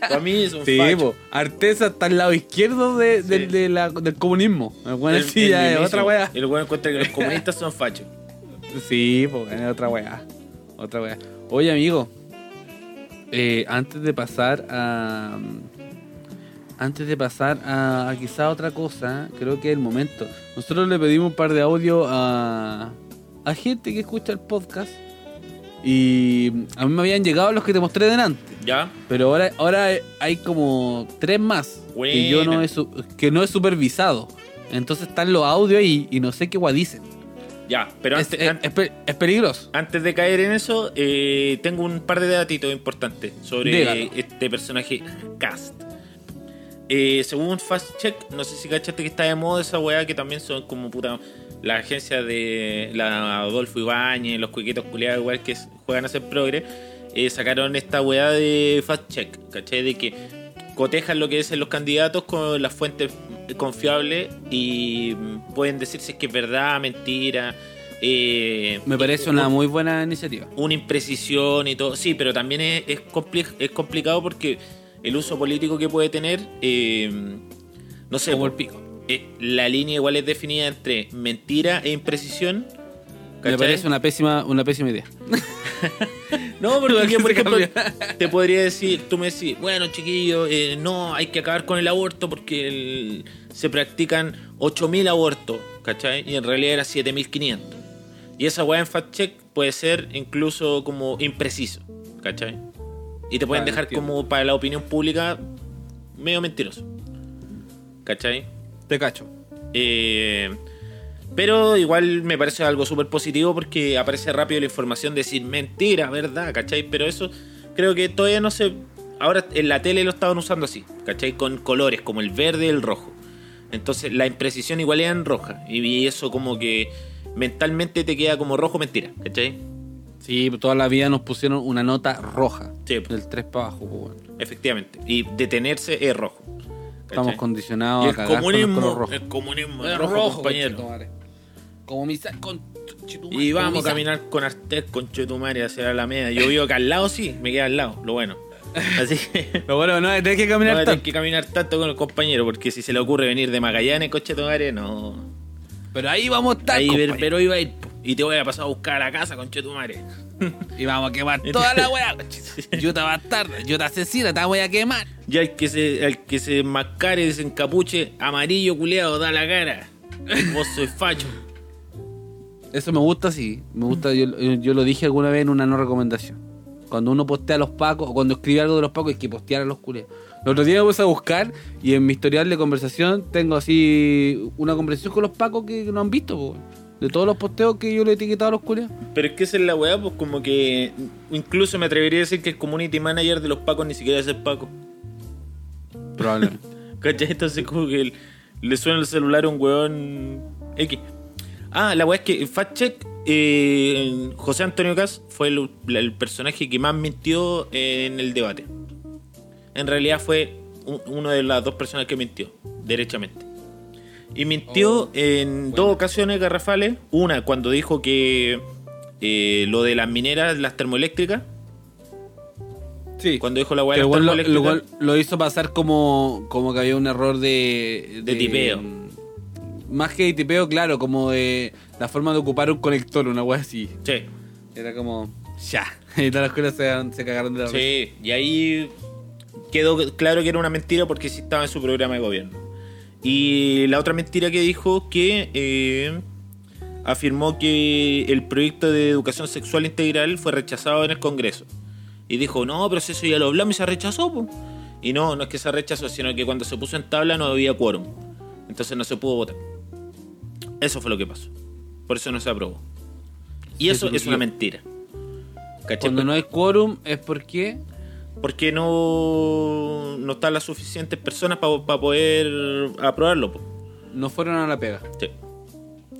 Para mí son Sí, fachos. po. Artesa está al lado izquierdo de, Sí. del- de la- del comunismo. El weón El- ya es otra weá. El weón encuentra que los comunistas son fachos. Sí, pues es otra weá. Otra weá. Oye, amigo. eh, antes de pasar a. Antes de pasar a, a quizá otra cosa, creo que es el momento. Nosotros le pedimos un par de audio a, a gente que escucha el podcast. Y a mí me habían llegado los que te mostré delante. ¿Ya? Pero ahora, ahora hay como tres más que yo no he, que no he supervisado. Entonces están los audios ahí y no sé qué guay dicen. Ya, pero Es, antes, es- peligroso. antes de caer en eso, eh, tengo un par de datitos importantes sobre Dígalo. este personaje Cast. Eh, según Fast Check, no sé si cachaste que está de moda esa weá que también son como puta. La agencia de la Adolfo Ibáñez, los cuiquitos culiados igual que juegan a ser progre, eh, sacaron esta weá de Fast Check, ¿cachai? De que cotejan lo que dicen los candidatos con las fuentes confiables y pueden decir si es que es verdad, mentira. eh, Me parece una muy buena iniciativa. una imprecisión y todo. Sí, pero también es, es, compli- es complicado porque el uso político que puede tener, eh, no sé, Como el pico. Eh, la línea igual es definida entre mentira e imprecisión. Me parece una pésima, una pésima idea. No, porque que por ejemplo, te podría decir, tú me decís, bueno, chiquillo, eh, no, hay que acabar con el aborto porque el- se practican 8.000 abortos, ¿cachai? Y en realidad era 7.500. Y esa weá en fact check puede ser incluso como impreciso, ¿cachai? Y te pueden dejar entiendo. como para la opinión pública medio mentiroso, ¿cachai? Te cacho. Eh, pero igual me parece algo súper positivo porque aparece rápido la información de decir mentira, ¿verdad? ¿Cachai? Pero eso creo que todavía no se... Ahora en la tele lo estaban usando así, ¿cachai? Con colores como el verde y el rojo. Entonces la imprecisión igual era en roja. Y eso como que mentalmente te queda como rojo mentira, ¿cachai? Sí, toda la vida nos pusieron una nota roja. Sí. Del 3 para abajo, pues, bueno. Efectivamente. Y detenerse es rojo. Estamos condicionados Y a el cagar con el comunismo, rojo. el comunismo rojo, compañero. Como con Y vamos a caminar con Artés, con Chetumare hacia la Alameda. Yo vivo acá al lado, sí, me queda al lado, lo bueno. Así que Pero bueno, no, tenés que no caminar tener tanto. que caminar tanto con el compañero, porque si se le ocurre venir de Magallanes con Chetumare, no. Pero ahí vamos a estar, Ahí compañero. pero iba a ir po, y te voy a pasar a buscar a la casa con Chetumare. Y vamos a quemar toda la weá. Yo te bastarda, yo te asesina, te voy a quemar. Ya el que se, el que se mascare, se encapuche, amarillo culeado, da la cara. Vos soy facho. Eso me gusta, sí. Me gusta, yo, yo lo dije alguna vez en una no recomendación. Cuando uno postea a los pacos, o cuando escribe algo de los pacos, hay que postear a los culeados. El otro día me puse a buscar y en mi historial de conversación tengo así una conversación con los pacos que no han visto, po, de todos los posteos que yo le he etiquetado a los culeados. Pero es que esa es la weá, pues como que incluso me atrevería a decir que el community manager de los pacos ni siquiera es el paco. Probablemente. ¿Cachai? Entonces como que le suena el celular a un weón X. Ah, la weá es que Fact Check, eh, José Antonio Cas fue el, el personaje que más mintió en el debate. En realidad fue un- uno de las dos personas que mintió, derechamente. Y mintió Oh, en dos ocasiones garrafales. Una, cuando dijo que eh, lo de las mineras, las termoeléctricas. Sí. Cuando dijo la weá weón lo, lo- lo hizo pasar como, como que había un error de, De tipeo. Más que de tipeo, claro, como de la forma de ocupar un conector, una wea así. Sí. Era como, ya. Y todas las cosas se, se cagaron de la risa. Sí, y ahí quedó claro que era una mentira porque sí estaba en su programa de gobierno. Y la otra mentira que dijo que eh, afirmó que el proyecto de educación sexual integral fue rechazado en el Congreso. Y dijo, no, pero si eso ya lo hablamos y se rechazó. po". Y no, no es que se rechazó, sino que cuando se puso en tabla no había quórum. Entonces no se pudo votar. Eso fue lo que pasó. Por eso no se aprobó. Y Sí, eso es una mentira. Cuando no hay quórum es porque porque no, no están las suficientes personas para poder aprobarlo. po. no fueron a la pega. Sí.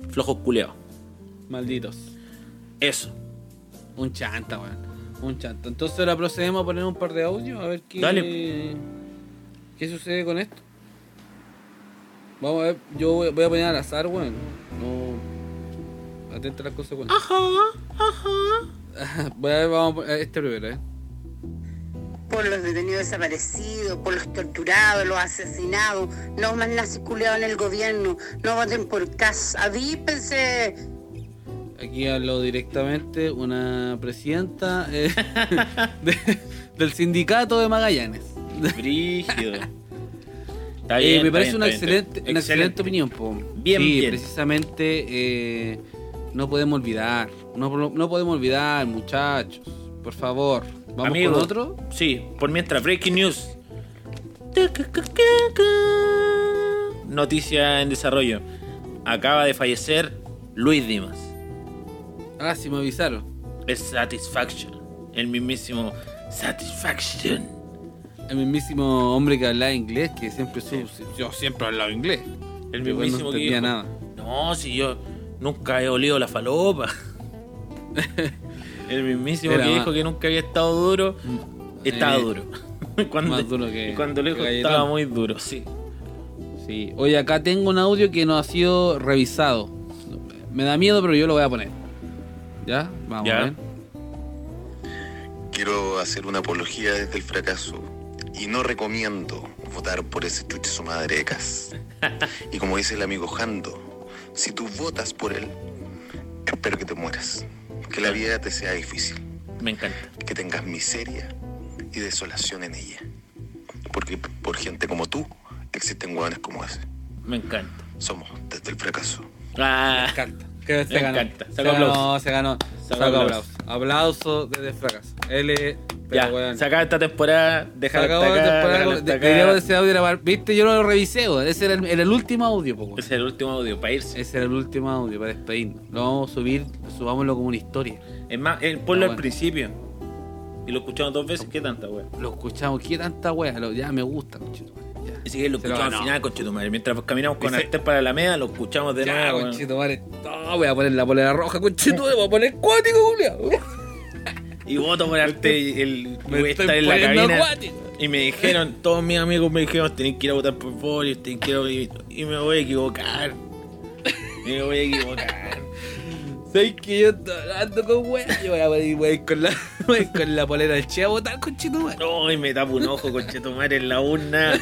Flojos culeados. Malditos. Eso. Un chanta, weón. Un chanta. Entonces ahora procedemos a poner un par de audios a ver qué. Dale. ¿Qué sucede con esto? Vamos a ver. Yo voy voy a poner al azar, weón. No. Atenta a las consecuencias. Ajá, ajá. Voy a ver, vamos a poner este primero, eh. Por los detenidos desaparecidos, por los torturados, los asesinados, no más nazis culiados en el gobierno, no voten por CAS, avípense. Aquí habló directamente una presidenta eh, de- del sindicato de Magallanes. Brígido. Está Eh, me está parece bien, una está excelente, una excelente opinión. po. Bien, sí, bien. precisamente eh, no podemos olvidar. No, no podemos olvidar, muchachos. Por favor. ¿Vamos Amigo, con otro? Sí, por mientras, breaking news. noticia en desarrollo. Acaba de fallecer Luis Dimas. Ah, sí me avisaron. Es Satisfaction. El mismísimo Satisfaction. El mismísimo hombre que hablaba inglés, que siempre su- yo siempre he hablado inglés. El mismísimo no que nada. No, si yo nunca he olido la falopa. El mismísimo Era que más- dijo que nunca había estado duro, estaba Eh, duro. cuando, más duro que- cuando lo que estaba muy duro, sí. Sí. Oye, acá tengo un audio que no ha sido revisado. Me da miedo, pero yo lo voy a poner. ¿Ya? Vamos Ya. a ver. Quiero hacer una apología desde el fracaso y no recomiendo votar por ese chuche su madre de Cas. Y como dice el amigo Jando, si tú votas por él, espero que te mueras, que la vida te sea difícil, Me encanta. que tengas miseria y desolación en ella. Porque por gente como tú existen hueones como ese. Me encanta. Somos desde el fracaso. Ah, Me encanta. Que se Me ganó. encanta. Se Saca ganó, se ganó. Saca Saca aplauso. aplauso. Desde el fracaso. Ya, pero, se acaba esta temporada, la acá, temporada de- acá. deberíamos de ese audio grabar. Viste, yo lo revisé. Ese era el, era el último audio, po, weón. Ese es el último audio para irse. Ese era el último audio para despedirnos. Lo vamos a subir, subámoslo como una historia. Es más, eh, ponlo Ah, al principio. Y lo escuchamos dos veces, ¿qué tanta wea? Lo escuchamos, qué tanta wea. Lo- ya me gusta, conchetumare, ya. Así que lo escuchamos al final, conchetumare. Mientras caminamos con Artes para la media, lo escuchamos de Ya, nuevo. weón. conchetumare. No, voy a poner la polera roja, conchetumare. Voy a poner cuático, culiao. Y voto por arte el Me voy a estar en la cabina. Y me dijeron, todos mis amigos me dijeron, tenés que ir a votar por Boris, tenés que ir a... Y, y me voy a equivocar. Y me voy a equivocar. ¿Sabes que yo estoy hablando con wea? Yo voy a poner voy a ir con la, voy a ir con la polera del Che a votar, conchetumare. No, y me tapo un ojo con Chetumare en la urna.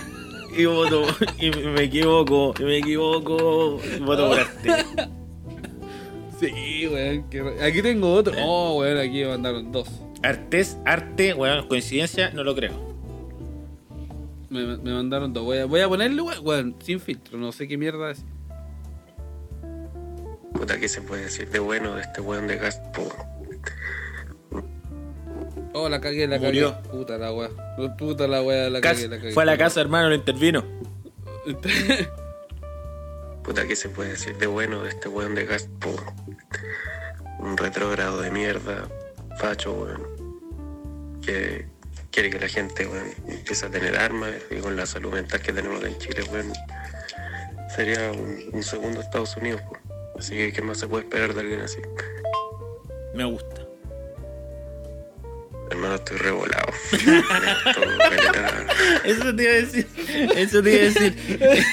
Y voto, y me equivoco, y me equivoco. Y voto por arte. Sí, weón. qué re- Aquí tengo otro. Oh, weón, aquí me mandaron dos. Artes, arte, bueno, coincidencia, no lo creo. Me, me mandaron dos. Voy a, voy a ponerle, weón, weón, sin filtro. No sé qué mierda es. Puta, ¿qué se puede decir de bueno de este weón de gas? Oh, la cagué, la Murió. cagué. Puta la weá. Puta la weá, la Cas- cagué, la cagué. fue a la casa, hermano, lo intervino. Puta, ¿qué se puede decir de bueno de este weón de gas? Po, un retrógrado de mierda, facho, weón. Que quiere que la gente, weón, empiece a tener armas y con la salud mental que tenemos en Chile, weón. Sería un, un segundo Estados Unidos, po. Así que, ¿qué más se puede esperar de alguien así? Me gusta. Hermano, estoy revolado. Eso te iba a decir. Eso te iba a decir.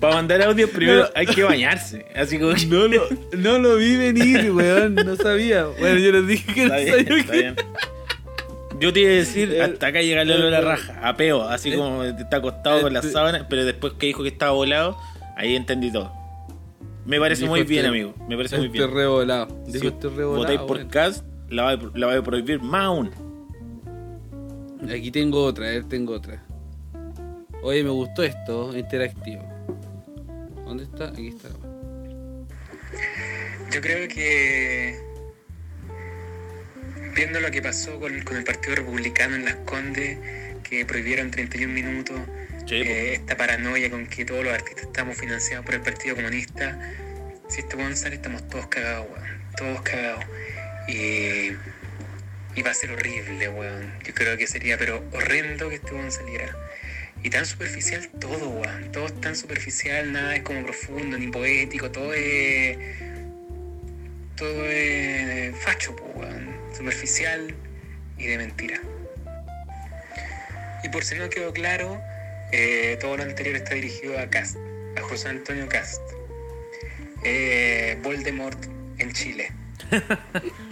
Para mandar audio primero hay que bañarse. Así como que. No lo, no lo vi venir, weón. No sabía. Bueno, yo les dije que no Está bien, sabía está que- bien. Yo te iba a decir, hasta acá llega el olor a la raja, a peo, así como está acostado con la Este- sábana, pero después que dijo que estaba volado, ahí entendí todo. Me parece muy bien, este- amigo. Me parece muy Estoy bien. revolado. Dijo Si estoy revolado. votáis por weón. Cast, la va, a- la va a prohibir más aún. Aquí tengo otra, a ver, tengo otra. Oye, me gustó esto, interactivo. ¿Dónde está? Aquí está. Yo creo que viendo lo que pasó con, con el Partido Republicano en Las Condes, que prohibieron 31 minutos, Sí, eh, esta paranoia con que todos los artistas estamos financiados por el Partido Comunista, si weón sale estamos todos cagados, weón, todos cagados. Y, va a ser horrible, weón. Yo creo que sería, pero horrendo que este weón saliera. Y tan superficial todo, weón. Todo es tan superficial, nada es como profundo ni poético, todo es. Todo es facho, weón. Superficial y de mentira. Y por si no quedó claro, eh, todo lo anterior está dirigido a Cast, a José Antonio Cast. Eh, Voldemort en Chile.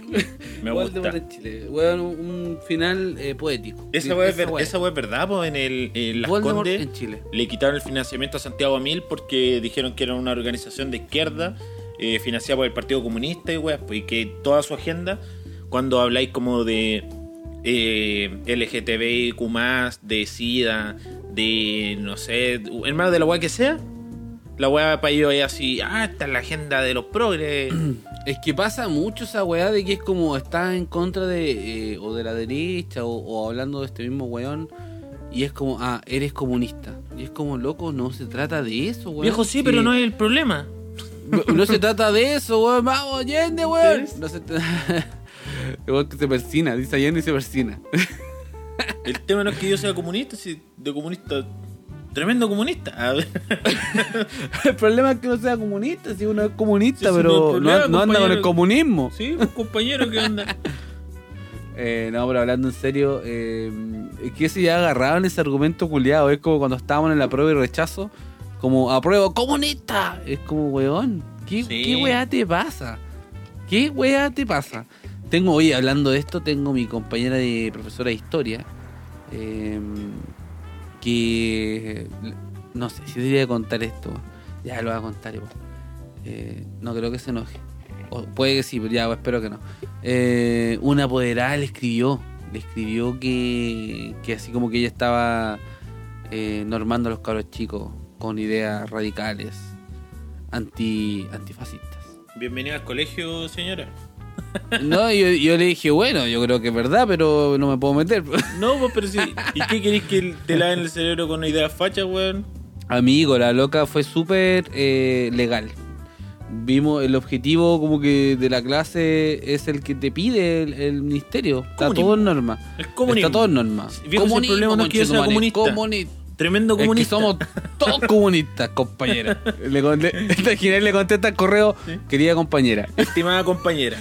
me gusta. en Chile. Weón, un, final eh, poético. Esa weá es, ver- esa verdad, pues en el en Las Condes en Chile. le quitaron el financiamiento a Santiago Mil porque dijeron que era una organización de izquierda eh, financiada por el Partido Comunista y weas, pues, y que toda su agenda, cuando habláis como de eh, LGTBIQ, de SIDA, de no sé, en más de la weá que sea, la weá para ellos es así, ah, esta es la agenda de los progres. Es que pasa mucho esa weá de que es como está en contra de eh, o de la derecha o, o hablando de este mismo weón y es como, ah, eres comunista. Y es como, loco, no se trata de eso, weón. Viejo, sí, pero Sí. no es el problema. No, no se trata de eso, weón. Vamos, Allende, weón. No se Igual que se persina, dice Allende y se persina. El tema no es que yo sea comunista, si de comunista. Tremendo comunista. A ver. el problema es que no sea comunista, si uno es comunista, Sí, pero no, anda con el comunismo. Sí, un compañero que anda. Eh, no, pero hablando en serio, eh, es que se ya agarrado en ese argumento culiado. Es como cuando estábamos en la prueba y rechazo, como apruebo comunista. Es como, weón, ¿qué, Sí. ¿qué weá te pasa? ¿Qué weá te pasa? Tengo, oye, hablando de esto, tengo mi compañera de profesora de historia, eh, que no sé si debería contar esto. Ya lo voy a contar igual. Eh, no creo que se enoje. O puede que sí, pero ya espero que no. Eh, una apoderada le escribió, le escribió que, que así como que ella estaba eh, normando a los cabros chicos con ideas radicales, anti, antifascistas. Bienvenida al colegio, señora. No, yo, yo le dije, bueno, yo creo que es verdad, pero no me puedo meter. No, pues, pero sí. ¿Y qué queréis que te laven el cerebro con una idea facha, weón? Amigo, la loca fue súper eh, legal. Vimos el objetivo como que de la clase es el que te pide el, el ministerio. Está Comunismo. todo en norma. Comunismo. Está todo en norma. Si el problema no es que yo sea comunista. Tremendo Es que comunista. somos todos comunistas, compañera. Le, le, ginés le contesta el correo, querida compañera. Estimada compañera.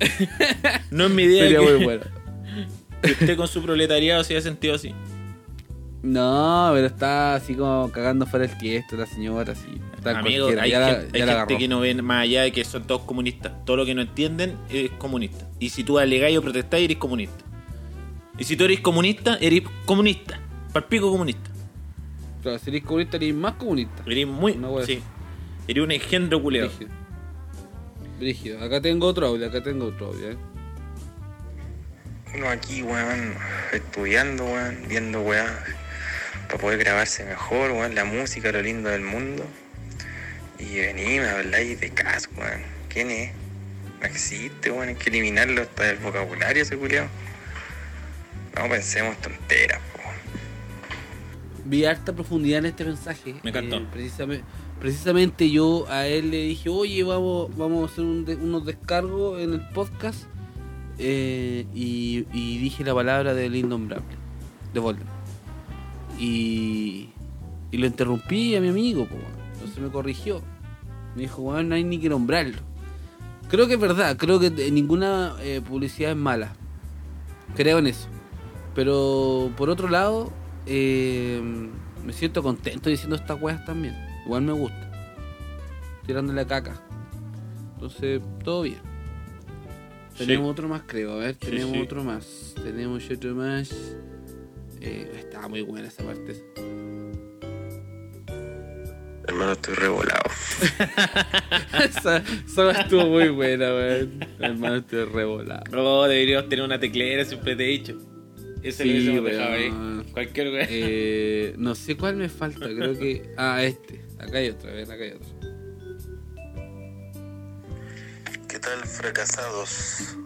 No es mi idea Sería que, muy bueno. que usted con su proletariado se haya sentido así. No, pero está así como cagando fuera el tiesto la señora, así. Está Amigo, hay, ya la- ya hay gente que no ven más allá de que son todos comunistas. Todo lo que no entienden es comunista. Y si tú alegáis o protestáis, eres comunista. Y si tú eres comunista, eres comunista. Palpico comunista. Claro, si eres comunista, eres más comunista. Eres muy. Wea sí. Eres un engendro culeado. Brígido. Brígido. Acá tengo otro audio, acá tengo otro audio, eh. Uno aquí, weón, estudiando, weón, viendo, weón, para poder grabarse mejor, weón, la música, lo lindo del mundo. Y vení, me habláis de caso, weón. ¿Quién es? No existe, weón, hay que eliminarlo hasta del vocabulario ese culiao. No pensemos tonteras. Vi harta profundidad en este mensaje. Me encantó. precisamente, precisamente yo a él le dije, oye, vamos, vamos a hacer un de- unos descargos en el podcast. eh, y, y dije la palabra del innombrable, de Voldemort. Y, y lo interrumpí a mi amigo, po, entonces me corrigió. Me dijo, bueno, no hay ni que nombrarlo. Creo que es verdad, creo que ninguna eh, publicidad es mala. Creo en eso. Pero por otro lado, eh, me siento contento diciendo estas weas también. Igual me gusta. Tirándole a caca. Entonces, todo bien. Sí. Tenemos otro más, creo. A ver, tenemos sí. otro más. Tenemos otro más. Eh, está muy buena esa parte. Hermano, estoy revolado. esa, esa estuvo muy buena, weón. Hermano, estoy revolado. No, deberíamos tener una teclera, siempre te he dicho. Ese Sí, lo hubiésemos dejado ahí. Cualquier weón. Eh, no sé cuál me falta, creo que. Ah, este. Acá hay otro, a ver, acá hay otro. ¿Qué tal, fracasados?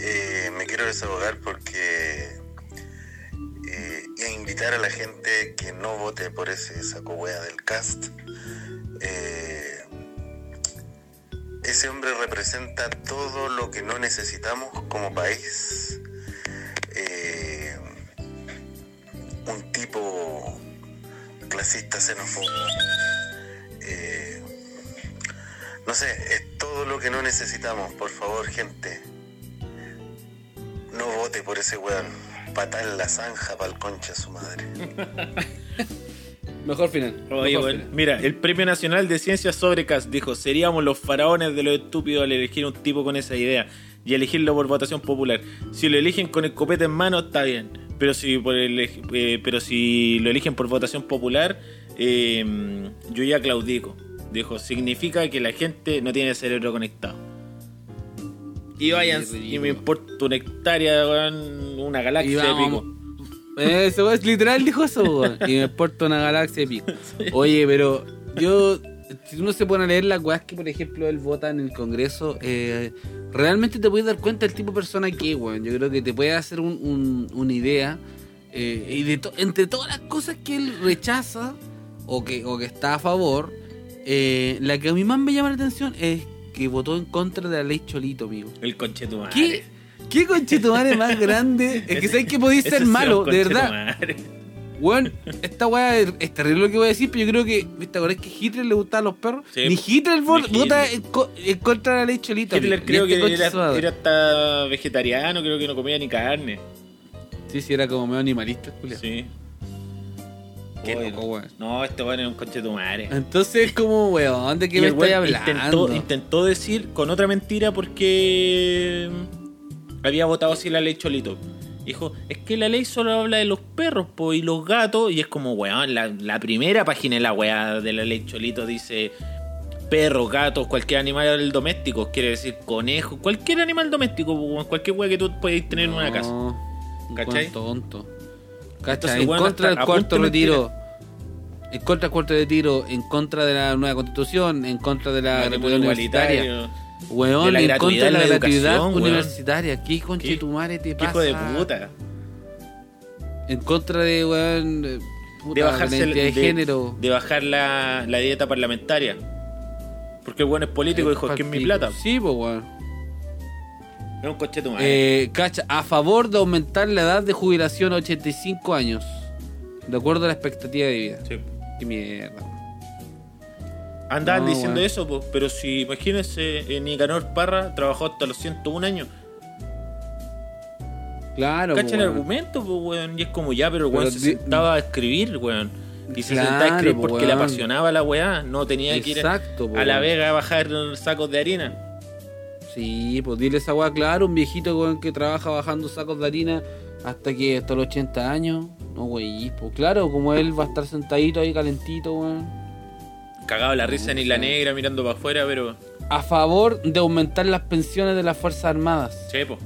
Eh, me quiero desahogar porque. eh, y a invitar a la gente que no vote por ese saco wea del cast. Eh, ese hombre representa todo lo que no necesitamos como país. Eh, un tipo clasista xenófobo. Eh, no sé, es todo lo que no necesitamos, por favor, gente. No vote por ese weón. Patá en la zanja pa'l concha su madre. Mejor final. Oye, mejor weón, final. mira, el Premio Nacional de Ciencias sobre Cast dijo, seríamos los faraones de lo estúpido al elegir un tipo con esa idea y elegirlo por votación popular. Si lo eligen con el copete en mano, está bien. Pero si, por el, eh, pero si lo eligen por votación popular, eh, yo ya claudico. Dijo, significa que la gente no tiene cerebro conectado. Y vayan, y me importa una hectárea, una galaxia de pico. Eso es literal, dijo eso. Y me exporta una galaxia de pico. Oye, pero yo. Si uno se pone a leer las weas que, por ejemplo, él vota en el Congreso, eh, realmente te puedes dar cuenta del tipo de persona que es, weón. Yo creo que te puede hacer un- un- una idea eh, y de to- entre todas las cosas que él rechaza o que, o que está a favor, eh, la que a mí más me llama la atención es que votó en contra de la ley Cholito, amigo. El conchetumare. ¿Qué, qué conchetumare más grande? Es que sabes que podéis ser malo, de verdad. Weón, esta weá es, es terrible lo que voy a decir, pero yo creo que, ¿viste? ¿Acordás que Hitler le gustaban los perros? Sí. Ni Hitler vota en, co- en contra de la ley Cholito. Hitler creo este que era, madre. era hasta vegetariano, creo que no comía ni carne. Sí, sí, era como medio animalista, Julián. Sí. Qué loco, weón. No, este weón es un conchetumare. Entonces, como, weón, ¿de qué me estoy hablando? Intentó, intentó decir con otra mentira porque había votado así la ley Cholito. Dijo, es que la ley solo habla de los perros po, y los gatos. Y es como, weón, la, la primera página de la weá de la ley Cholito dice perros, gatos, cualquier animal doméstico. Quiere decir conejo, cualquier animal doméstico, cualquier weá que tú puedas tener en una casa. ¿Cachai? tonto. Entonces, ¿Cachai? En weón, contra del cuarto de retiro. En contra del cuarto retiro, en contra de la nueva constitución, en contra de la Matrimonio gratuidad universitaria. Weón, de la en contra de la gratuidad weón. universitaria. ¿Qué conchetumare te pasa? hijo de puta. En contra de, weón, eh, puta, de bajarse la el- identidad de, género. de bajar la, la dieta parlamentaria. Porque el bueno es político, dijo, es que es mi plata. Sí, pues, weón. Es un coche tu madre. Eh, cacha, a favor de aumentar la edad de jubilación a 85 años. De acuerdo a la expectativa de vida. Sí. Qué mierda. Andaban no, diciendo eso, pues, pero si imagínense, eh, Nicanor Parra trabajó hasta los 101 años. Claro, Cacha el argumento, pues, weón. Y es como ya, pero Pero weón se sentaba a escribir, weón. Y se Claro, sentaba a escribir porque le apasionaba la weá. No tenía que ir a la vega a bajar sacos de harina. Sí, pues dile esa weá, claro, un viejito weón, que trabaja bajando sacos de harina hasta que hasta los 80 años. No, güey, pues claro, como él va a estar sentadito ahí calentito, weón. Cagado la risa en Isla Negra mirando para afuera, pero. A favor de aumentar las pensiones de las Fuerzas Armadas. Chepo.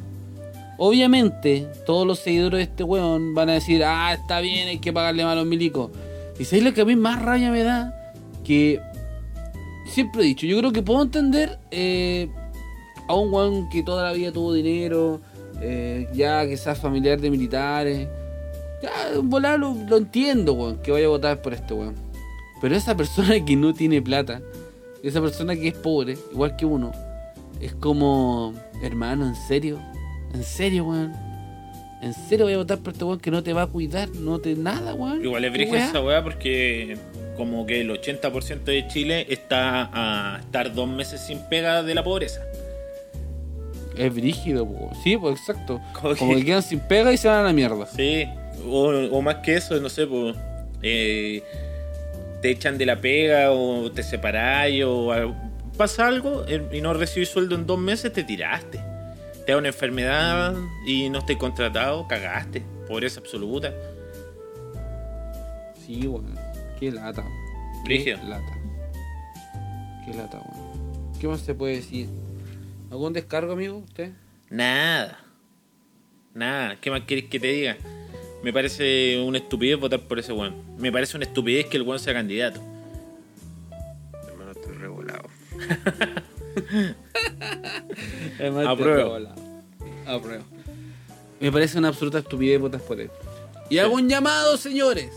Obviamente, todos los seguidores de este weón van a decir, ah, está bien, hay que pagarle más a los milicos. Y sabéis lo que a mí más rabia me da, que siempre he dicho, yo creo que puedo entender eh, a un weón que toda la vida tuvo dinero, eh, ya que sea familiar de militares. Ya, volar lo, lo entiendo, weón, que vaya a votar por este weón. Pero esa persona que no tiene plata, esa persona que es pobre, igual que uno, es como, hermano, ¿en serio? ¿En serio, weón? ¿En serio voy a votar por este weón que no te va a cuidar? No te nada, weón. Igual es ¿Qué brígida weá? esa weá porque como que el 80% de Chile está a estar dos meses sin pega de la pobreza. Es brígido, po. Sí, pues exacto. Como Como que- que quedan sin pega y se van a la mierda. Sí, o, o más que eso, no sé, pues eh, te echan de la pega o te separáis o pasa algo y no recibís sueldo en dos meses, te tiraste. Te da una enfermedad y no estés contratado, cagaste. Pobreza absoluta. Sí, weón. Qué lata. Qué Brígido. lata. Qué lata, weón. ¿Qué más se puede decir? ¿Algún descargo, amigo? ¿Usted? Nada. Nada. ¿Qué más quieres que te diga? Me parece una estupidez votar por ese weón. Me parece una estupidez que el weón sea candidato. Hermano, estoy revolado. Apruebo. Apruebo. Me parece una absoluta estupidez votar por él. Y hago un llamado, señores.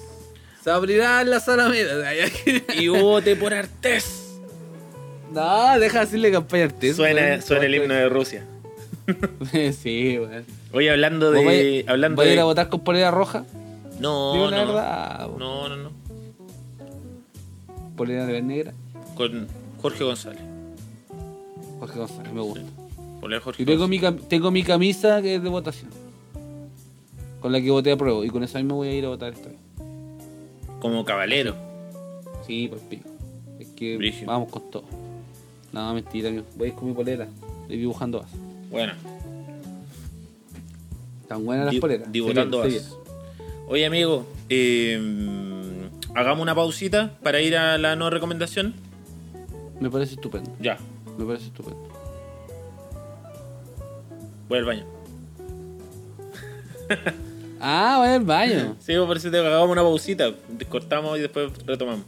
Se abrirá la sala media. Y vote por Artés. no, deja de decirle campaña artes. Suena, suena el himno de Rusia. sí, weón. Oye, hablando ¿Vos de. vais- hablando vais a ir a votar con polera roja? No, Digo no, la verdad. weón. no, no, no. Polera de negra. Con Jorge González. Jorge González, me gusta. Poner Jorge Y tengo González. mi, tengo mi camisa que es de votación. Con la que voté a prueba. Y con esa misma voy a ir a votar esta vez. Como caballero. Sí, pues pico. Es que Brígido. vamos con todo. No, mentira, amigo. Voy a ir con mi polera. Estoy dibujando vas. Bueno, Tan buenas las di- poleras. sería. Oye, amigo, eh, hagamos una pausita para ir a la no recomendación. Me parece estupendo. Ya, Me parece estupendo. voy al baño. Ah, voy al baño. Sí, me parece que hagamos una pausita. Cortamos y después retomamos.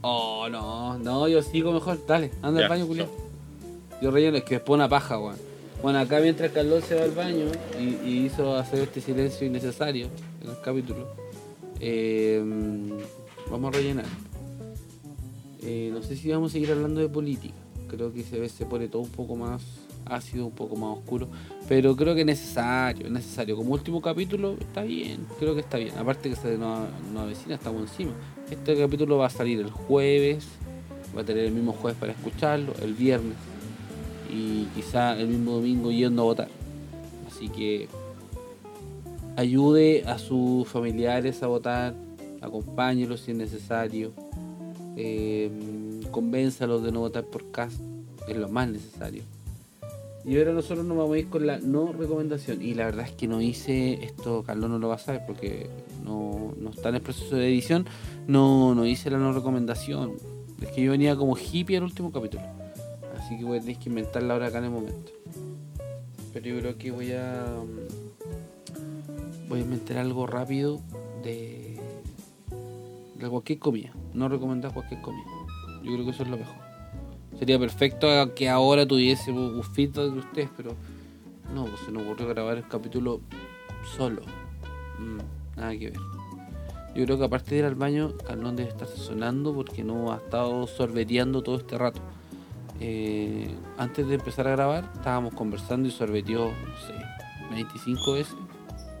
Oh, no. No, yo sigo mejor. Dale, anda Ya, al baño, chao. Yo relleno, es que después una paja, weón. Bueno, acá mientras Carlos se va al baño y, hizo hacer este silencio innecesario en el capítulo, eh, vamos a rellenar. Eh, no sé si vamos a seguir hablando de política. Creo que se, se pone todo un poco más ácido, un poco más oscuro. Pero creo que es necesario, es necesario. Como último capítulo, está bien, creo que está bien. Aparte que se nos, nos avecina, estamos encima. Este capítulo va a salir el jueves, va a tener el mismo jueves para escucharlo, el viernes y quizá el mismo domingo yendo a votar. Así que ayude a sus familiares a votar, acompáñelos si es necesario, eh, convénzalos de no votar por CAS, es lo más necesario. Y ahora nosotros nos vamos a ir con la no recomendación. Y la verdad es que no hice esto, Carlos no lo va a saber porque no, no está en el proceso de edición. No, no hice la no recomendación. Es que yo venía como hippie al último capítulo. Que voy a tener que inventarla ahora acá en el momento. Pero yo creo que voy a. mm, Voy a inventar algo rápido de. de cualquier comida. No recomendar cualquier comida. Yo creo que eso es lo mejor. Sería perfecto que ahora tuviese feedback de ustedes, pero no, pues se nos ocurrió grabar el capítulo solo. Mm, nada que ver. Yo creo que aparte de ir al baño, Carlón debe estar sonando porque no ha estado sorbeteando todo este rato. Eh, antes de empezar a grabar, estábamos conversando y sorbeteó, no sé, 25 veces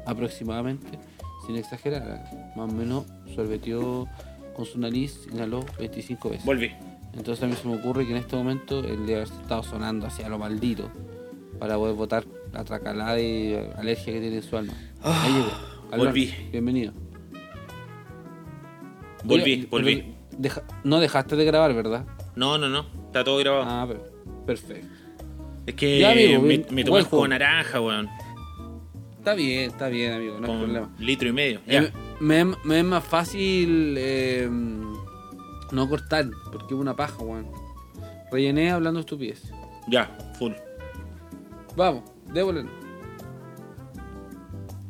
aproximadamente, sin exagerar. Más o menos sorbeteó con su nariz, inhaló 25 veces. Volví. Entonces a mí se me ocurre que en este momento él debe haber estado sonando hacia lo maldito para poder botar la tracalada y alergia que tiene en su alma. Ahí llegó. Volví. Bienvenido. Volví, Oye, volví. deja- no dejaste de grabar, ¿verdad? No, no, no. Está todo grabado. Ah, per- perfecto. es que ya, amigo, me, me tomé el jugo juego. naranja, weón. Está bien, está bien, amigo, no hay problema. litro y medio. Eh, Ya. me, me es más fácil eh, no cortar, porque es una paja, weón. Rellené hablando estupidez. Ya, full. Vamos, démosle.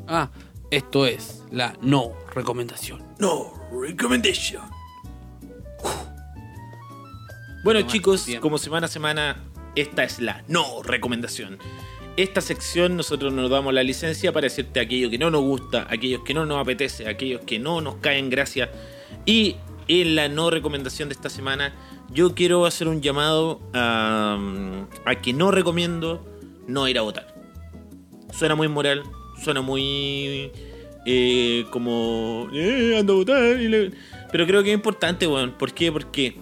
Ah, esto es la no recomendación. No recommendation. Bueno chicos, como semana a semana, esta es la no recomendación. Esta sección nosotros nos damos la licencia para decirte aquello que no nos gusta, aquellos que no nos apetece, aquellos que no nos caen gracia. Y en la no recomendación de esta semana, yo quiero hacer un llamado a, a que no recomiendo no ir a votar. Suena muy moral, suena muy eh, como eh, ando a votar. y le- Pero creo que es importante, weón. ¿Por qué? Porque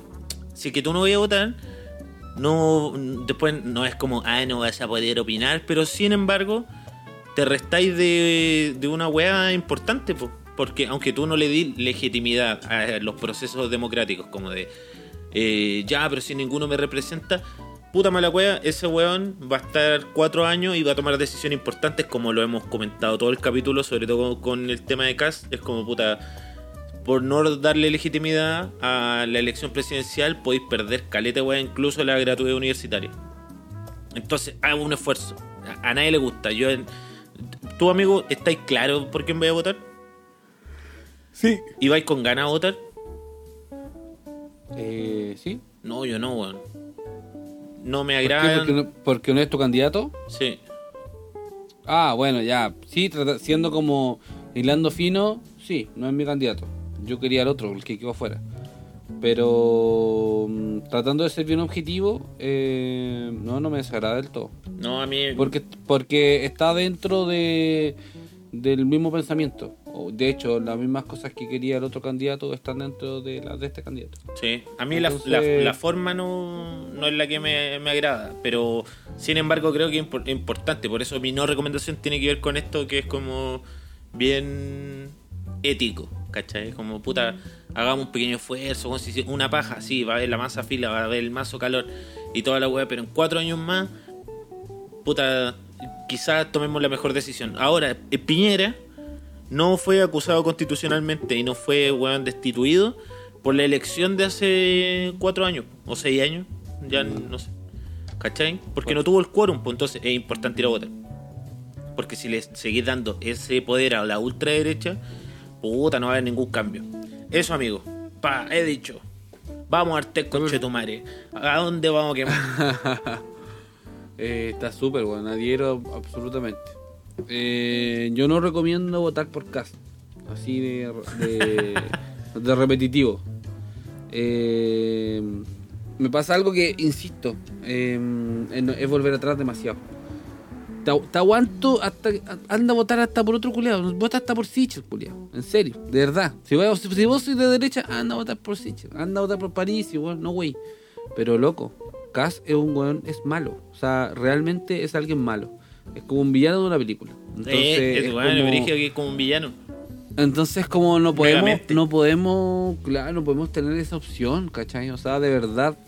si es que tú no vas a votar, no después no es como, ah, no vas a poder opinar, pero sin embargo, te restáis de, de una weá importante, po. porque aunque tú no le di legitimidad a los procesos democráticos, como de, eh, ya, pero si ninguno me representa, puta mala wea, ese weón va a estar cuatro años y va a tomar decisiones importantes, como lo hemos comentado todo el capítulo, sobre todo con, con el tema de Cass, es como puta por no darle legitimidad a la elección presidencial, podéis perder caleta, weá, incluso la gratuidad universitaria. Entonces, haga un esfuerzo. A, a nadie le gusta. Yo, ¿Tu amigo, estáis claros por quién vais a votar? Sí. ¿Y vais con ganas a votar? Eh, sí. No, yo no, weón. No me ¿Por qué? agrada. ¿Porque no, porque no es tu candidato? Sí. Ah, bueno, ya. Sí, siendo como hilando fino, sí, no es mi candidato. Yo quería al otro, el que quedó afuera. Pero mm, tratando de ser bien objetivo, eh, no, no me desagrada del todo. No, a mí. Porque, porque está dentro de, del mismo pensamiento. De hecho, las mismas cosas que quería el otro candidato están dentro de las de este candidato. Sí, a mí la- la, la forma no, no es la que me, me agrada, pero sin embargo creo que es impor- importante, por eso mi no recomendación tiene que ver con esto que es como bien ético, ¿cachai? Como puta, hagamos un pequeño esfuerzo, una paja, sí, va a haber la masa fila, va a haber el mazo calor y toda la weá, pero en cuatro años más, puta, quizás tomemos la mejor decisión. Ahora, eh, Piñera no fue acusado constitucionalmente y no fue weón destituido por la elección de hace cuatro años o seis años, ya no sé. ¿Cachai? Porque no tuvo el quórum, pues entonces es importante ir a votar. Porque si le seguís dando ese poder a la ultraderecha, puta, no va a haber ningún cambio. Eso, amigo. Pa, he dicho. Vamos a Arte coche tu madre. ¿A dónde vamos a quemar? Eh, está súper, bueno, adhiero absolutamente. Eh, yo no recomiendo votar por Cast, así de, de, de repetitivo. Eh, me pasa algo que, insisto, es volver atrás demasiado. Te, agu- te aguanto hasta anda a votar hasta por otro culiado. Vota hasta por Sichel, culiado. En serio, de verdad. Si, vos- si vos sois de derecha, anda a votar por Sichel. Anda a votar por París, igual, no güey. Pero loco, Cass es un weón, es malo. O sea, realmente es alguien malo. Es como un villano de una película. Entonces, Eh, es es bueno, como- que es como un villano. entonces como no podemos, Megamente. no podemos, claro, no podemos tener esa opción, ¿cachai? O sea, de verdad,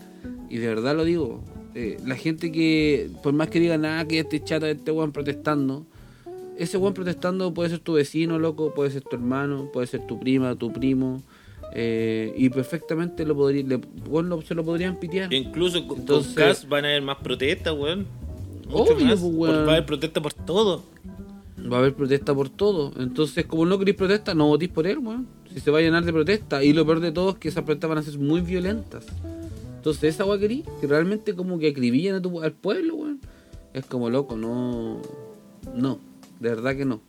y de verdad lo digo, eh, la gente que, por más que diga nada, que este chata, este weón protestando, ese weón protestando puede ser tu vecino, loco, puede ser tu hermano, puede ser tu prima, tu primo, eh, y perfectamente lo podría, le, lo- se lo podrían pitear. Incluso con, Entonces- con van a haber más protestas, weón. Mucho Obvio, más. pues, Por-. Va a haber protesta por todo. Va a haber protesta por todo. Entonces, como no queréis protesta, no votéis por él, weón. Si se va a llenar de protesta. Y lo peor de todo es que esas protestas van a ser muy violentas. Entonces, esa weá querí, que realmente como que acribillan a tu, al pueblo, weón. Es como loco, no. No, de verdad que no.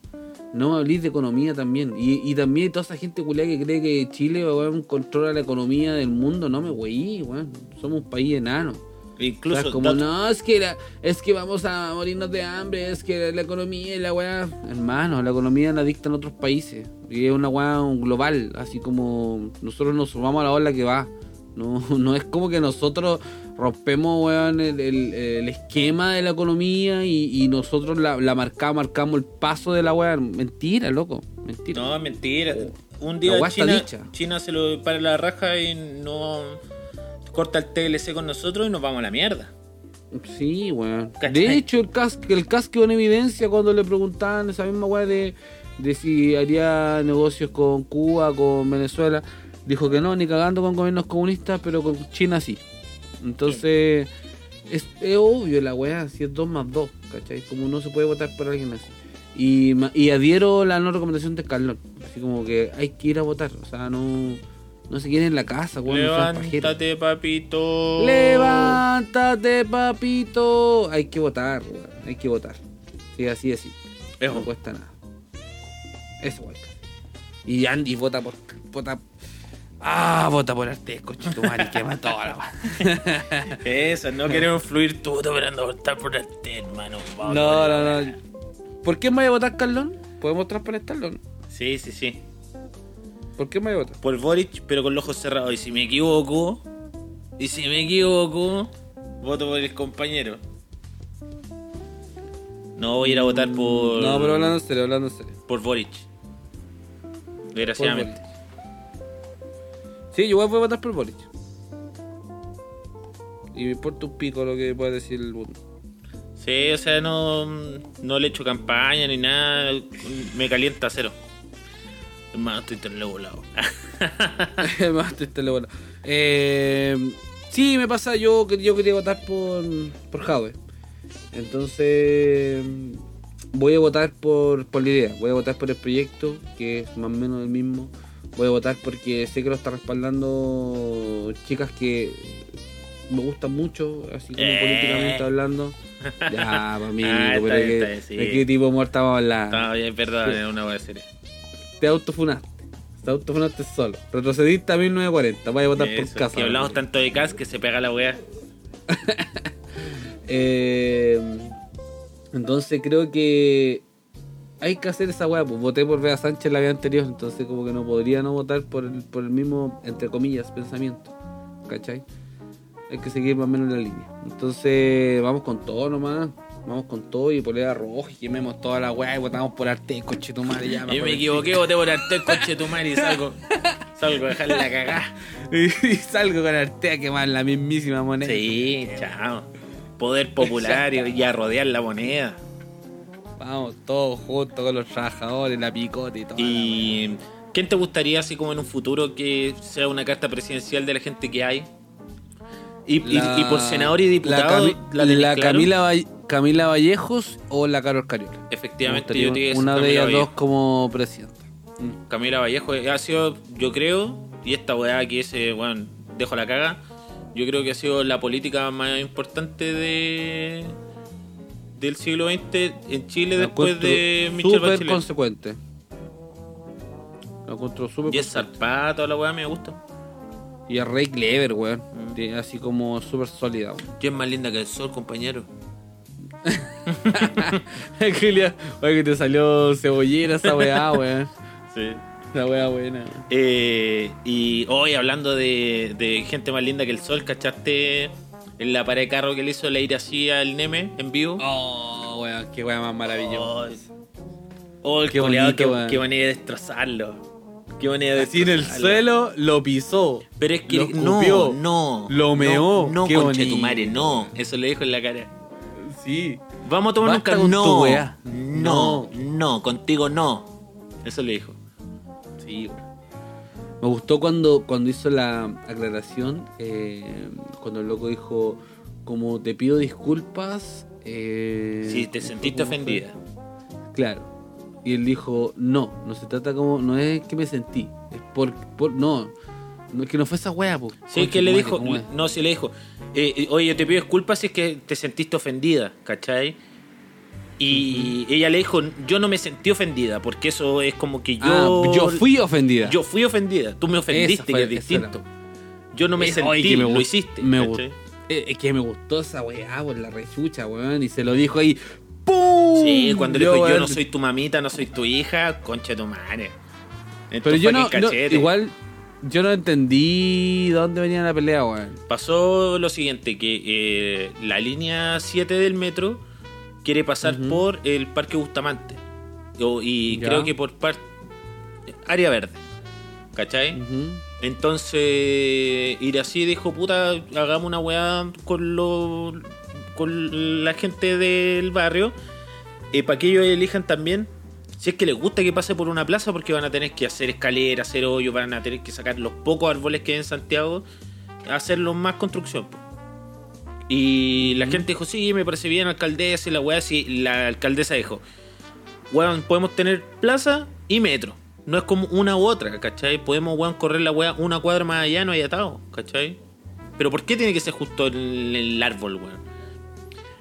No hablís de economía también. Y, y también toda esa gente culiada que cree que Chile weón, controla la economía del mundo. No me weí, weón. Somos un país enano. Incluso O sea, como no, es que, la- es que vamos a morirnos de hambre, es que la economía y la weá. Hermano, la economía la dictan otros países. Y es una weá global, así como nosotros nos sumamos a la ola que va. No, no es como que nosotros rompemos weón, el, el- el esquema de la economía y, y nosotros la, la marcamos, marcamos el paso de la weá. Mentira, loco. Mentira. No, mentira. Un día China. China se lo para la raja y no corta el TLC con nosotros y nos vamos a la mierda. Sí, weón. De hecho, el casco, el casco en evidencia cuando le preguntaban esa misma weá de, de si haría negocios con Cuba, con Venezuela, dijo que no, ni cagando con gobiernos comunistas, pero con China sí. Entonces, es, es obvio la weá, si es 2 más 2, ¿cachai? Como no se puede votar por alguien así. Y, y adhiero la no recomendación de Carlón, así como que hay que ir a votar, o sea, no, no se queden en la casa, weón. Levántate, papito. Levántate, papito. Hay que votar, weón. Hay que votar. Sí, así es. No cuesta nada. Eso, weón. Y Andy vota por. Vota. Ah, vota por Artes, conchetumare, quema toda la weón. Eso, no queremos fluir todo, pero ando a votar por té, hermano. Vamos No, a no, votar. no. ¿Por qué me voy a votar, Carlón? ¿Podemos transparentarlo? no? Sí, sí, sí. ¿Por qué me voy a votar? Por Boric, pero con los ojos cerrados. Y si me equivoco, y si me equivoco, voto por el compañero. No voy a ir a votar por. No, pero hablando serio, hablando serio. Por Boric. Desgraciadamente. Sí, yo igual voy a votar por Boric. Y me importa un pico lo que pueda decir el mundo. Sí, o sea, no, no le echo campaña ni nada. Me calienta cero. Hermano, estoy tan volado. Más triste lo bueno. Eh, sí, me pasa, yo, que- yo quería votar por, por Jadwe. Entonces, voy a votar por, por la idea. Voy a votar por el proyecto, que es más o menos el mismo. Voy a votar porque sé que lo está respaldando chicas que me gustan mucho, así como Eh. políticamente hablando. Ya, para mí, Ah, pero bien, que- bien, sí. ¿de qué tipo muerto estamos hablando? Está bien, perdón, es una buena serie. Te autofunaste. Te autofunaste solo. Retrocediste a 1940. Vaya a votar por casa. que hablamos tanto de Cas que se pega la weá. Eh, entonces creo que hay que hacer esa weá. Pues voté por Bea Sánchez la vida anterior. Entonces como que no podría no votar por el, por el mismo, entre comillas, pensamiento. ¿Cachai? Hay que seguir más o menos la línea. Entonces vamos con todo nomás. Vamos con todo y polera roja y quememos toda la weá y votamos por arte, coche tu madre ya. Yo me equivoqué, voté por Artel, coche tu madre y salgo. Salgo a dejarle la cagá. y salgo con arte a quemar la mismísima moneda. Sí, chao. Poder popular y, y a rodear la moneda. Vamos todos juntos con los trabajadores, la picota y todo. ¿Y quién te gustaría, así como en un futuro, que sea una carta presidencial de la gente que hay? Y, y- La- y por senador y diputado, La, Cami- ¿la? Camila, Valle- Camila Vallejos o la Carol Cariola. Me Efectivamente, yo te es una de ellas dos como presidenta. Camila Vallejo ha sido, yo creo, y esta weá que ese, bueno, dejo la caga, yo creo que ha sido la política más importante de, del siglo XX en Chile después de súper Bachelet. consecuente. Lo encuentro súper Y es toda la weá me gusta. Y es Ray Clever, weón. Mm. Así como súper sólida, weón. ¿Quién es más linda que el sol, compañero? Julia, oye, que te salió cebollera esa weá, weón. Sí. Esa weá buena. Eh, y hoy hablando de, de gente más linda que el sol, ¿cachaste en la pared de carro que le hizo la ir así al Neme en vivo? Oh, weón, qué weá más maravillosa. Oh, el Qué culiao, bonito, qué, weón. qué manera de destrozarlo. Qué manera de Así en el suelo lo pisó. Pero es que lo no, escupió, no. Lo meó. No, no qué conche bonito. tu madre, no. Eso le dijo en la cara. Sí. Vamos a tomar un café. con tu No, no, no, contigo no. Eso le dijo. Sí, weón. Me gustó cuando, cuando hizo la aclaración, eh, cuando el loco dijo, como te pido disculpas. Eh, Si te sentiste ofendida. Claro. Y él dijo, no, no se trata como, no es que me sentí, es por, por no, no es que no fue esa wea, po. Sí, Conche que le dijo, madre, ¿cómo es? no, sí le dijo, eh, eh, oye, yo te pido disculpas si es que te sentiste ofendida, ¿cachai? Y ella le dijo, yo no me sentí ofendida, porque eso es como que yo... Ah, yo fui ofendida. Yo fui ofendida, tú me ofendiste, fue- que es esa era. distinto. Yo no me Es- sentí, oye, que me lo hiciste. me ¿cachai? Eh, Es que me gustó esa weá por la rechucha, weón. Y se lo dijo ahí. ¡Pum! Sí, cuando le dijo, yo no soy tu mamita, no soy tu hija, concha de tu madre. En Pero yo no, no-. Igual, yo no entendí dónde venía la pelea, weón. Pasó lo siguiente, que eh, la línea 7 del metro quiere pasar por el Parque Bustamante. O- y Ya. creo que por par- área verde. ¿Cachai? Entonces, ir así dijo, puta, hagamos una weá con, lo, con la gente del barrio, para que ellos elijan también, si es que les gusta que pase por una plaza, porque van a tener que hacer escaleras, hacer hoyos, van a tener que sacar los pocos árboles que hay en Santiago, hacerlos más construcción. Y la gente dijo, sí, me parece bien, alcaldesa, y la weá, sí, la alcaldesa dijo, weón, podemos tener plaza y metro. No es como una u otra, ¿cachai? Podemos, weón, correr la weá una cuadra más allá, no hay atado, ¿cachai? Pero ¿por qué tiene que ser justo el, el árbol, weón?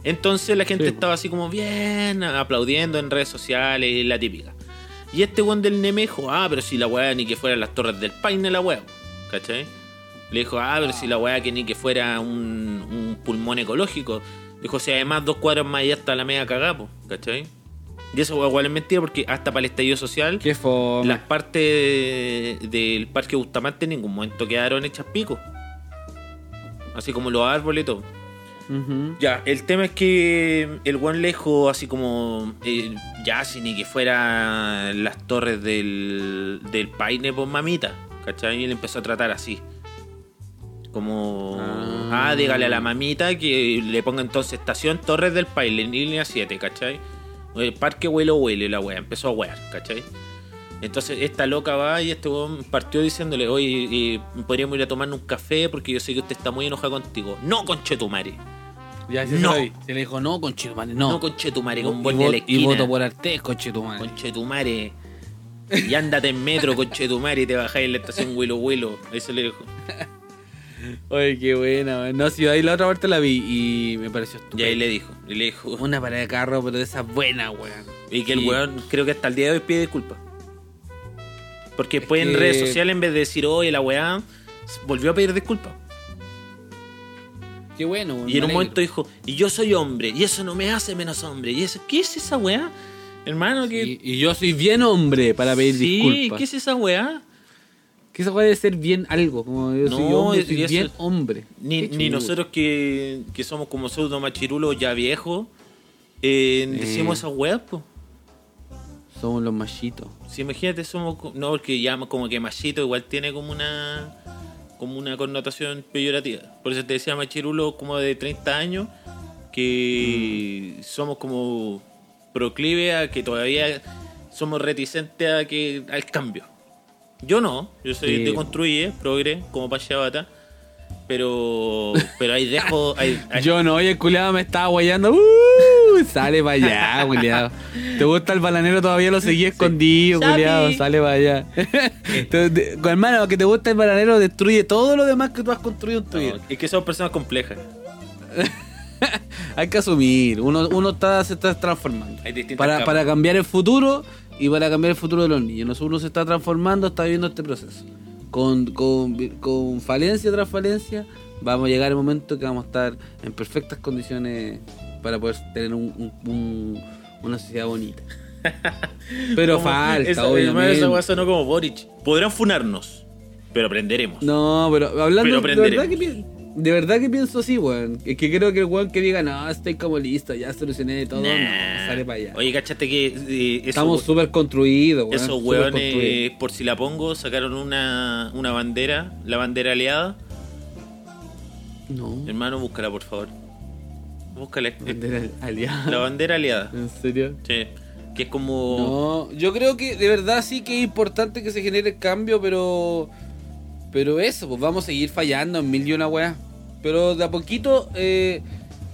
Entonces la gente Sí. estaba así como bien, aplaudiendo en redes sociales, la típica. Y este weón del Nemejo, ah, pero si la weá ni que fueran las torres del paine la weá, ¿cachai? Le dijo, ah, pero si la weá que ni que fuera un, un pulmón ecológico. Dijo, si además dos cuadras más allá está la media cagapo, ¿cachai? Y eso igual es mentira porque hasta para el estallido social, las partes de- del parque Bustamante en ningún momento quedaron hechas pico. Así como los árboles y todo. Ya, el tema es que el buen lejos, así como eh, ya, si ni que fuera las torres del, del Paine, pues mamita, ¿cachai? Y él empezó a tratar así. Como, Ah. ah, dígale a la mamita que le ponga entonces estación Torres del Paine, en línea 7, ¿cachai? El parque huelo huele la wea, empezó a wear, ¿cachai? Entonces esta loca va y este weón partió diciéndole, oye, eh, podríamos ir a tomarnos un café porque yo sé que usted está muy enojado contigo. No, conchetumare. Ya se No. Se le dijo, no, conchetumare, no. No, conchetumare, Y con vo- buen y, de la y esquina. voto por Artés, conchetumare. Conchetumare. Y ándate en metro, conchetumare, y te bajáis en la estación Huelo Huelo. Eso le dijo. Oye, qué buena, weón. No, si ahí la otra parte la vi y me pareció Y estupendo. ahí le dijo. Y le dijo. Una parada de carro, pero de esas buenas, weón. Y que el weón, creo que hasta el día de hoy pide disculpas. Porque después en que- redes sociales, en vez de decir, oye, la weá, volvió a pedir disculpas. Qué bueno, weón. Y en un momento dijo, y yo soy hombre, y eso no me hace menos hombre. Y eso, ¿qué es esa weá? Hermano, que. Y, y yo soy bien hombre para pedir sí, disculpas. ¿qué es esa weá? Que eso puede ser bien algo, como yo soy No, hombre, y soy eso- bien hombre. Ni, ni nosotros que, que somos como pseudo machirulos ya viejos, eh, decimos esas weas, pues. Somos los machitos. Si imagínate, somos. No, porque ya como que machito igual tiene como una. como una connotación peyorativa. Por eso te decía machirulo como de 30 años, que somos como proclive a que todavía somos reticentes a que al cambio. Yo no, yo soy Sí. de construye, progre, como Pachabata. Pero, pero ahí dejo. Ahí, ahí- Yo no, oye, el culiado me estaba guayando. ¡Uh! Sale para allá, culiado. ¿Te gusta el bananero? Todavía lo seguí escondido, culiado. Sale para allá. Te- hermano, que te gusta el bananero, destruye todo lo demás que tú has construido en tu vida. No, es que somos personas complejas. Hay que asumir. Uno, uno está, se está transformando. Hay distintas Para, para cambiar el futuro y para cambiar el futuro de los niños. Nosotros uno se está transformando, está viviendo este proceso. Con, con, con falencia tras falencia, vamos a llegar el momento que vamos a estar en perfectas condiciones para poder tener un, un- un- una sociedad bonita. Pero falta, esa, obviamente. esa sonó como Boric. Podrán funarnos, pero aprenderemos. No, pero hablando Pero de verdad que de verdad que pienso así, weón. Es que creo que el weón que diga, no, estoy como listo, ya solucioné todo, Nah. no, sale para allá. Oye, cachate que eh, eso- Estamos súper construidos, weón. Esos construidos. por si la pongo, sacaron una, una bandera, la bandera aliada. No, Hermano, búscala, por favor. Búscala. bandera aliada. La bandera aliada. ¿En serio? Sí. Que es como. No, yo creo que de verdad sí que es importante que se genere el cambio, pero. Pero eso, pues vamos a seguir fallando en mil y una weas. Pero de a poquito, eh,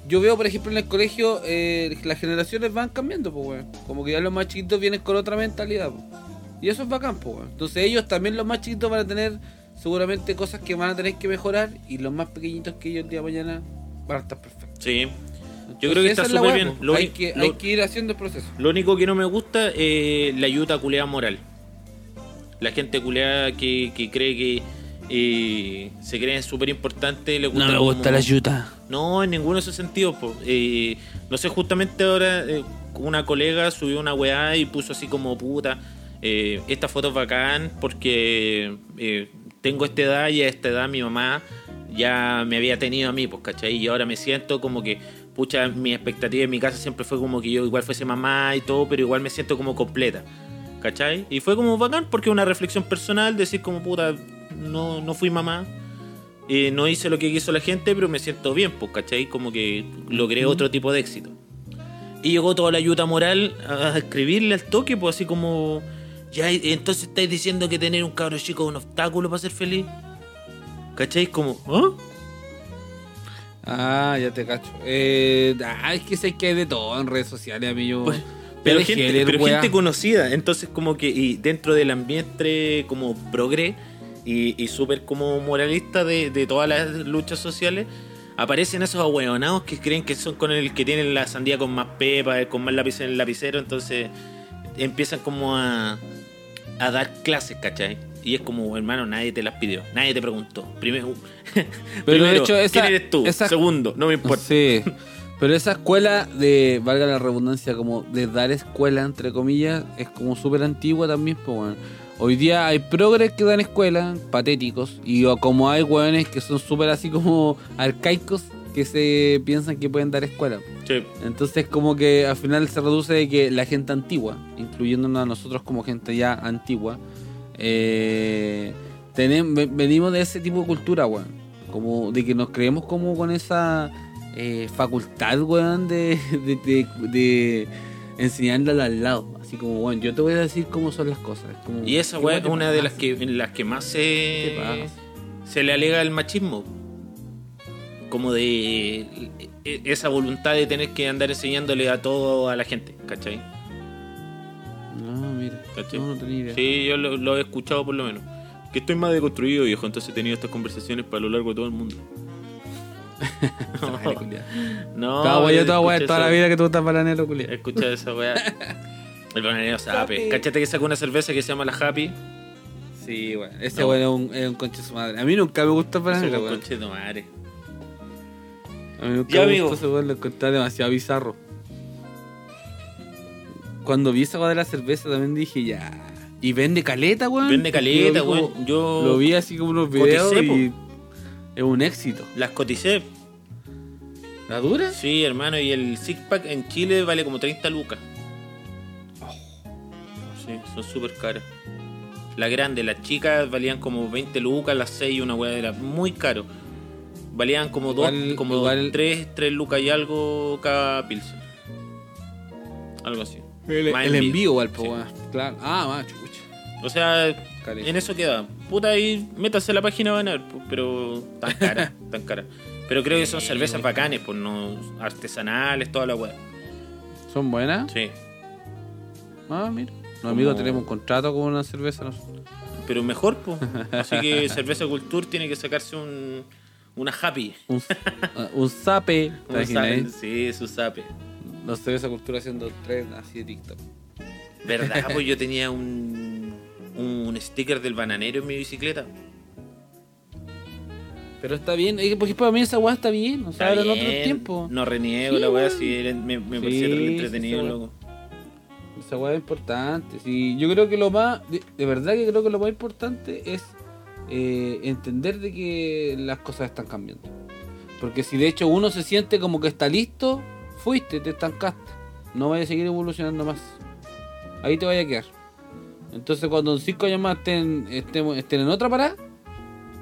yo veo, por ejemplo, en el colegio, eh, las generaciones van cambiando, pues weón. Como que ya los más chiquitos vienen con otra mentalidad, pues. Y eso es bacán, pues weón. Entonces ellos también, los más chiquitos, van a tener seguramente cosas que van a tener que mejorar. Y los más pequeñitos que ellos el día de mañana van a estar perfectos. Sí. Yo creo que está es súper bien. pues. Lo, hay, que, lo- hay que ir haciendo el proceso. lo único que no me gusta es la ayuda culeada moral. La gente culeada que, que cree que eh, se creen súper importante. Le gusta como- ayuda. No, en ninguno de esos sentidos. Eh, no sé, justamente ahora eh, una colega subió una weá y puso así como puta. eh, esta foto es bacán porque eh, tengo esta edad y a esta edad mi mamá ya me había tenido a mí, pues, ¿cachai? Y ahora me siento como que, pucha, mi expectativa en mi casa siempre fue como que yo igual fuese mamá y todo, pero igual me siento como completa, ¿cachai? Y fue como bacán porque una reflexión personal, decir como, puta, no, no fui mamá, eh, no hice lo que quiso la gente, pero me siento bien, pues, ¿cachai? Como que logré otro tipo de éxito. Y llegó toda la ayuda moral a escribirle al toque, pues así como... Ya, entonces estáis diciendo que tener un cabro chico es un obstáculo para ser feliz. ¿Cachai? Como... ¿ah? Ah, ya te cacho. Eh, ah, es que sé que hay de todo en redes sociales, amigo. Pues, pero gente, pero gente conocida, entonces como que y dentro del ambiente como progre y, y súper como moralista de, de todas las luchas sociales, aparecen esos ahueonados que creen que son con el que tienen la sandía con más pepa, con más lápiz en el lapicero, entonces empiezan como a, a dar clases, ¿cachai? Y es como, hermano, nadie te las pidió, nadie te preguntó. Primero, primero de hecho, esa- ¿quién eres tú? esa- Segundo, no me importa. Sí. Pero esa escuela de, valga la redundancia, como de dar escuela, entre comillas, es como súper antigua también, pues bueno. Hoy día hay progres que dan escuela, patéticos, y como hay hueones que son súper así como arcaicos, que se piensan que pueden dar escuela. Sí. Entonces como que al final se reduce de que la gente antigua, incluyéndonos a nosotros como gente ya antigua, eh, tenem- ve- venimos de ese tipo de cultura, weón. Como de que nos creemos como con esa eh, facultad, weón, de, de, de, de enseñarle al lado. Así como, weón, yo te voy a decir cómo son las cosas. Como, Y esa ¿qué weá es te una de las que, en las que más se, se le alega el machismo. Como de e- esa voluntad de tener que andar enseñándole a todo a la gente, ¿cachai? No, mira, ¿Cachai? no, no tenía idea. Sí, yo lo, lo he escuchado por lo menos. Que estoy más deconstruido, viejo, entonces he tenido estas conversaciones para lo largo de todo el mundo. No, Toda weá, toda weá, escucha toda la vida que tú estás bananero, culiao. Escucha esa weá. El bananero sabe. Happy. Cachate que sacó una cerveza que se llama la Happy. Sí, bueno, ese No. weón es un, es un conche su madre. A mí nunca me gustó para Eso nada, con weón. conche de madre. A mí nunca me gustó ese weón, lo encontré demasiado bizarro. Cuando vi esa de la cerveza también dije ya. Y vende caleta, weón. Vende caleta, weón. Yo Lo vi así como unos videos Coticé, po. y es un éxito. las coticé. ¿La dura? Sí, hermano, y el six pack en Chile vale como 30 lucas. Son súper caras. La grande, las chicas valían como 20 lucas, las 6 una weá era muy caro. Valían como Igual- dos, como igual- 3, 3 lucas y algo cada pilsen. Algo así. El, envío. envío, igual, po, Sí. Claro. Ah, chucha. O sea, en eso queda. Puta, ahí métase a la página van a ver, pero tan cara, tan cara. Pero creo que son cervezas bacanes, pues no artesanales, toda la weá. ¿Son buenas? Sí. Ah, mira. No, amigo, Como- tenemos un contrato con una cerveza nosotros. Pero mejor, pues. Así que Cerveza Culture tiene que sacarse un, Una happy. Un, un zape. ¿te Un zape? Sí, su zape. No sé esa cultura haciendo tren así de TikTok. ¿Verdad? Pues yo tenía un, un sticker del bananero en mi bicicleta. Pero está bien, es que, por ejemplo, para mí esa weá está bien, o sea, era en otro tiempo. No reniego Sí, la weá, sí, me, me Sí, parecía entretenido, loco. Esa weá es importante. Sí, yo creo que lo más, de, verdad que creo que lo más importante es eh, entender de que las cosas están cambiando. Porque si de hecho uno se siente como que está listo, fuiste, te estancaste. No vaya a seguir evolucionando más. Ahí te vaya a quedar. Entonces cuando en cinco años más estén, estemos- estén en otra parada,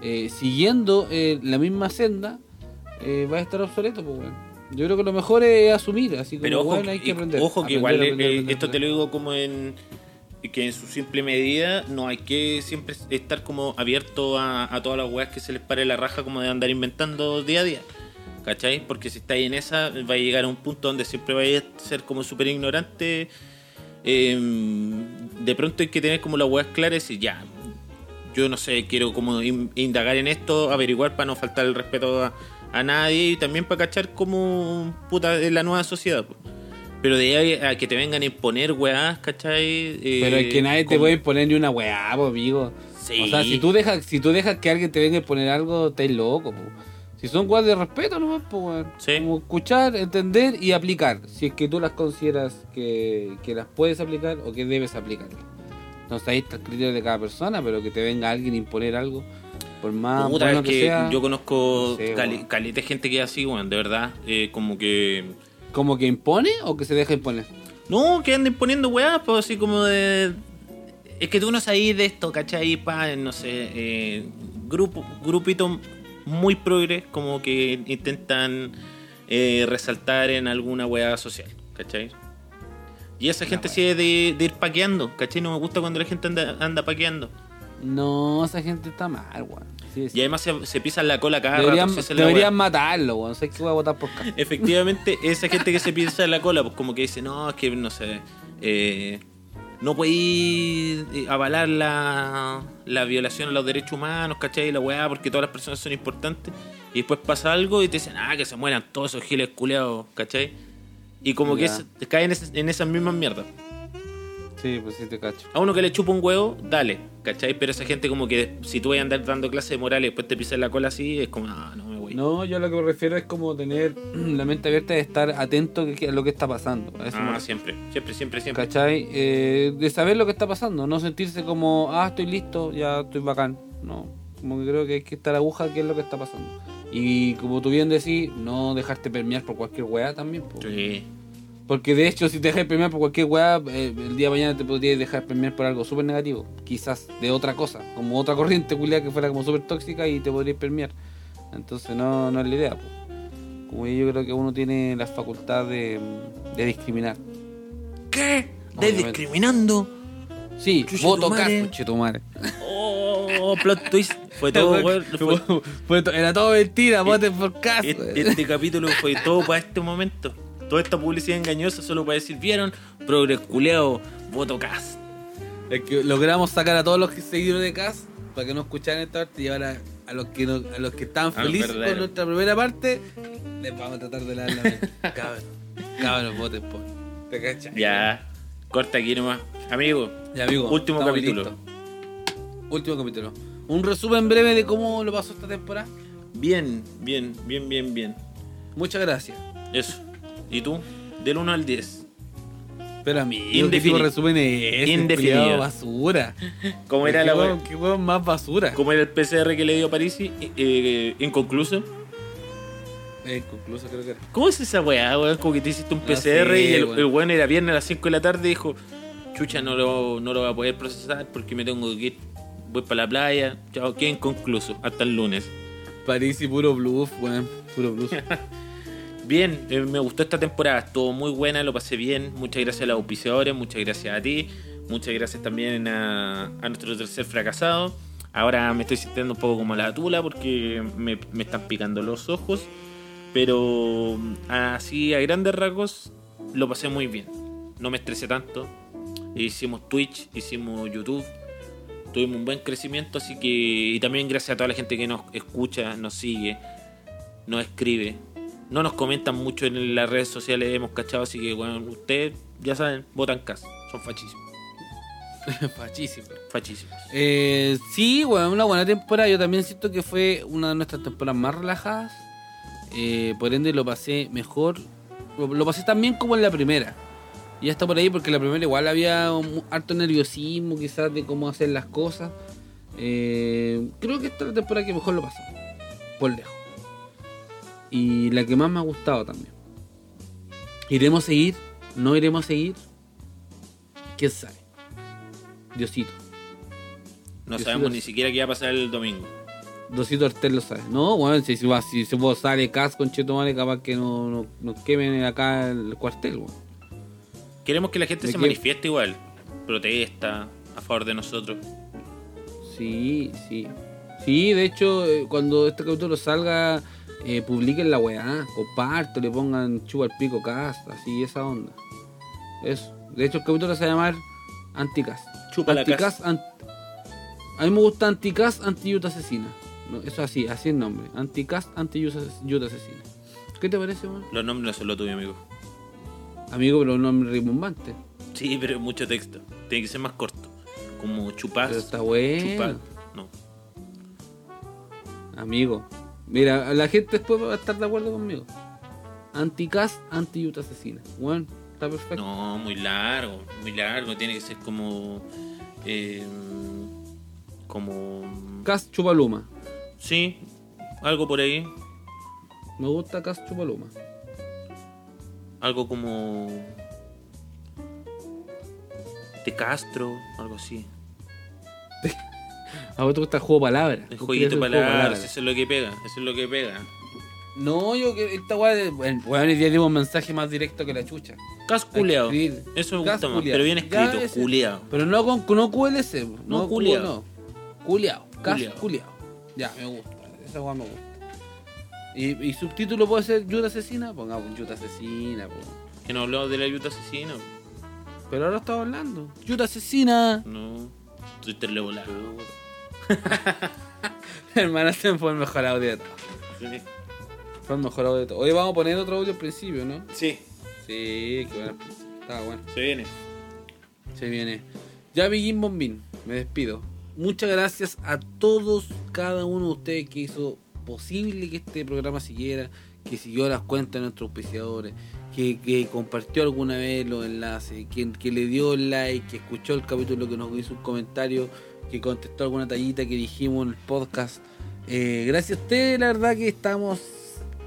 eh, siguiendo eh, la misma senda, va a estar obsoleto, pues weón. Yo creo que lo mejor es asumir, así como Pero ojo, weón, hay que- aprender. ojo que Aprender, igual aprender, eh, aprender, esto te lo digo como en que en su simple medida no hay que siempre estar como abierto a, a todas las weas que se les pare la raja como de andar inventando día a día. ¿Cachai? Porque si estáis en esa, va a llegar a un punto donde siempre vais a ser como súper ignorante. Eh, de pronto hay que tener como las weas claras y ya, yo no sé, quiero como in- indagar en esto, averiguar para no faltar el respeto a, a nadie y también para cachar como puta de la nueva sociedad. po. Pero de ahí a que te vengan a imponer weás, ¿cachai? Eh, Pero es que nadie te puede imponer ni una weá, po, amigo. Sí. O sea, si tú dejas, si tú dejas que alguien te venga a imponer algo, estás loco, po. Si son weas de respeto, no pues. Sí. Como escuchar, entender y aplicar. Si es que tú las consideras que, que las puedes aplicar o que debes aplicar. Entonces ahí está el criterio de cada persona, pero que te venga alguien a imponer algo, por más Puta, bueno es que, que sea, yo conozco no sé, cali- caleta gente que es así, weón, de verdad. eh, como que. como que impone o que se deja imponer. No, que anden poniendo weás, pues así como de. Es que tú no sabes de esto, ¿cachai? Pa, no sé, eh, grupo, grupito muy progres, como que intentan eh, resaltar en alguna weá social, ¿cachai? Y esa gente sí es de, de ir paqueando, ¿cachai? No me gusta cuando la gente anda, anda paqueando. No, esa gente está mal, weón. Sí, sí. Y además se, se pisan la cola cada Deberían, rato. es deberían matarlo, weón. Sé que voy a votar por acá. Efectivamente, esa gente que se pisa la cola, pues como que dice, no, es que no sé, eh, no podéis eh, avalar la, la violación a los derechos humanos, ¿cachai? Y la weá, porque todas las personas son importantes. Y después pasa algo y te dicen, ah, que se mueran todos esos giles culeados, ¿cachai? Y como que Ya. es- te caen en esas mismas mierdas. Sí, pues sí te cacho. A uno que le chupa un huevo, dale, ¿cachai? Pero esa gente como que si tú vas a andar dando clases de moral y después te pisas la cola así, es como, ah, no me voy. No, yo a lo que me refiero es como tener la mente abierta de estar atento que- a lo que está pasando. A eso me Ah, siempre, siempre, siempre, siempre. ¿Cachai? Eh, de saber lo que está pasando, no sentirse como, ah, estoy listo, ya estoy bacán. No, como que creo que hay que estar aguja qué es lo que está pasando. Y como tú bien decís, no dejarte permear por cualquier weá también. po. Sí. Porque de hecho, si te dejas permear por cualquier weá, eh, el día de mañana te podrías dejar permear por algo súper negativo. Quizás de otra cosa, como otra corriente culiada que fuera como súper tóxica y te podrías permear. Entonces no, no es la idea. po. Como yo creo que uno tiene la facultad de, de discriminar. ¿Qué? Obviamente. discriminando? Sí, voto caso, tu madre. Oh, plot twist. Fue todo. Fue- Fue to- Era todo mentira, voten por caso. este, este capítulo fue todo para este momento. Toda esta publicidad engañosa solo para decir, ¿vieron? Progres culeado, voto cast. Es que logramos sacar a todos los seguidores de CAS para que no escucharan esta parte y ahora a los que no- a los que los felices con nuestra primera parte les vamos a tratar de dar la mente. Cabros, cabros, voten por. ¿Te cachai? Ya, corta aquí nomás. Amigo, Ya, amigo. Último capítulo. listos. Último capítulo. Un resumen breve de cómo lo pasó esta temporada. bien, bien, bien, bien, bien. Muchas gracias. Eso. ¿Y tú? Del 1 al 10. Pero amigo, ¿qué Indefinido. resumen es? Indefinido. basura. ¿Cómo era la hueón- ¿Qué hueón más basura? ¿Cómo era el PCR que le dio a Parisi? Eh, eh, inconcluso. Eh, concluso creo que era. ¿Cómo es esa weá, weón? Como que te hiciste un No PCR sé, y el, weón. el weón era viernes a las 5 de la tarde y dijo, chucha, no lo, no lo voy a poder procesar porque me tengo que ir. Voy para la playa. Chao, queda inconcluso. Hasta el lunes. París y puro bluff, weón. Puro bluff. Bien, eh, me gustó esta temporada, estuvo muy buena, lo pasé bien. Muchas gracias a los auspiciadores, muchas gracias a ti, muchas gracias también a, a nuestro tercer fracasado. Ahora me estoy sintiendo un poco como la tula porque me, me están picando los ojos, pero así a grandes rasgos lo pasé muy bien. No me estresé tanto. Hicimos Twitch, hicimos YouTube, tuvimos un buen crecimiento, así que y también gracias a toda la gente que nos escucha, nos sigue. no escribe, no nos comentan mucho en las redes sociales, hemos cachado, así que bueno, ustedes ya saben, votan CAS, son fachísimos, Fachísimo. fachísimos. Eh, sí, bueno, una buena temporada. Yo también siento que fue una de nuestras temporadas más relajadas. Eh, por ende lo pasé mejor. Lo, lo pasé tan bien como en la primera. Y hasta por ahí porque en la primera igual había un harto nerviosismo quizás de cómo hacer las cosas. Eh, creo que esta es la temporada que mejor lo pasó. Por lejos. Y la que más me ha gustado también. ¿Iremos a seguir? ¿No iremos a seguir? ¿Quién sabe? Diosito. No sabemos ni siquiera qué va a pasar el domingo. Dosito Artel lo sabe. No, bueno, si, si, si, si vos sale Cas con Chetumare, capaz que no, no, nos quemen acá el cuartel, weón. Queremos que la gente ¿De se manifieste igual, protesta a favor de nosotros. Sí, sí. Sí, de hecho, eh, cuando este capítulo salga, eh, publiquen la weá, comparto, le pongan chupa al pico Cas, así, esa onda. Eso. De hecho, el capítulo se va a llamar Anticas. Chupa la ant- A mí me gusta Anticas, anti-Yuta asesina. No, eso así, así el nombre. Anticas, anti-Yuta asesina. ¿Qué te parece, weón? Los nombres no son lo tuyo, amigo. Amigo, pero un nombre rimbombante. Sí, pero es mucho texto. Tiene que ser más corto. Como chupás. Pero está bueno. chupar. No. Amigo. Mira, la gente después va a estar de acuerdo conmigo. Anti-Cas, anti-Yuta asesina. Bueno, está perfecto. No, muy largo, muy largo. Tiene que ser como. eh, como. Cas Chupaluma. Sí, algo por ahí. Me gusta Cas Chupaluma. Algo como. De Castro, algo así. A vos te gusta el juego de palabras. El jueguito el palabras, eso es lo que pega, eso es lo que pega. No, yo que esta weá. Bueno, hoy día dimos un mensaje más directo que la chucha. Cas Hay que culeado. escribir. Eso me Cas gusta más, pero bien escrito, culeado. Pero no con no QLC. No, No, culiao. No. Culeado. Cas Culiao. culiao. Ya, me gusta. Esa weá me gusta. Y, y subtítulo puede ser Yuta asesina. Pongamos Yuta asesina. po. Que no hablamos de la ayuda asesina. Pero ahora estamos hablando. Yuta asesina. No. Twitter le Hermano, este fue el mejor audio de todo. Fue el mejor audio de todo. Hoy vamos a poner otro audio al principio, ¿no? Sí, Sí, qué bueno. Estaba bueno. se viene. Se viene. Ya, Biguín Bombín, me despido. Muchas gracias a todos, cada uno de ustedes que hizo posible que este programa siguiera, que siguió las cuentas de nuestros auspiciadores, que, que compartió alguna vez los enlaces, que, que le dio like, que escuchó el capítulo, que nos hizo un comentario, que contestó alguna tallita que dijimos en el podcast. Eh, gracias a ustedes, la verdad que estamos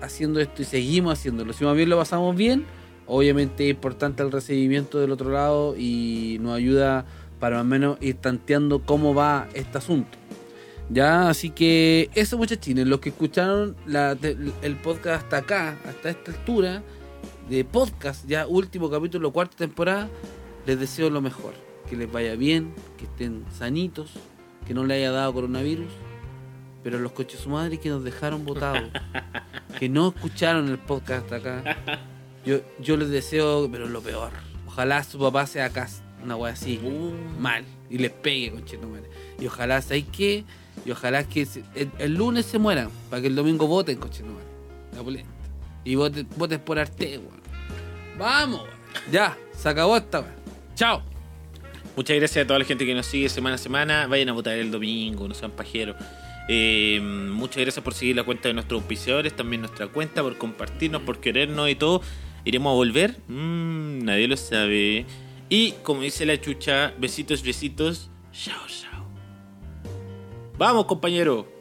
haciendo esto y seguimos haciéndolo. Si más bien lo pasamos bien, obviamente es importante el recibimiento del otro lado y nos ayuda para más o menos ir tanteando cómo va este asunto. Ya, así que eso muchachines, los que escucharon el podcast hasta acá, hasta esta altura de podcast, ya último capítulo, cuarta temporada, les deseo lo mejor. Que les vaya bien, que estén sanitos, que no le haya dado coronavirus. Pero los coches su madre que nos dejaron votados, que no escucharon el podcast acá, yo, yo les deseo, pero lo peor. Ojalá su papá sea acá, una wea así, mal, y les pegue, conchetumare. Y ojalá, ¿sabes qué? Y ojalá que se- el, el lunes se mueran, para que el domingo voten, conchetumare. La polenta. Y voten, voten por Arte, weón. Vamos. Ya, se acabó esta weón. Chao. Muchas gracias a toda la gente que nos sigue semana a semana. Vayan a votar el domingo, no sean pajeros. Eh, muchas gracias por seguir la cuenta de nuestros auspiciadores, también nuestra cuenta, por compartirnos, por querernos y todo. ¿Iremos a volver? Mm, nadie lo sabe. Y como dice la chucha, besitos, besitos. Chao, chao. Vamos, compañero.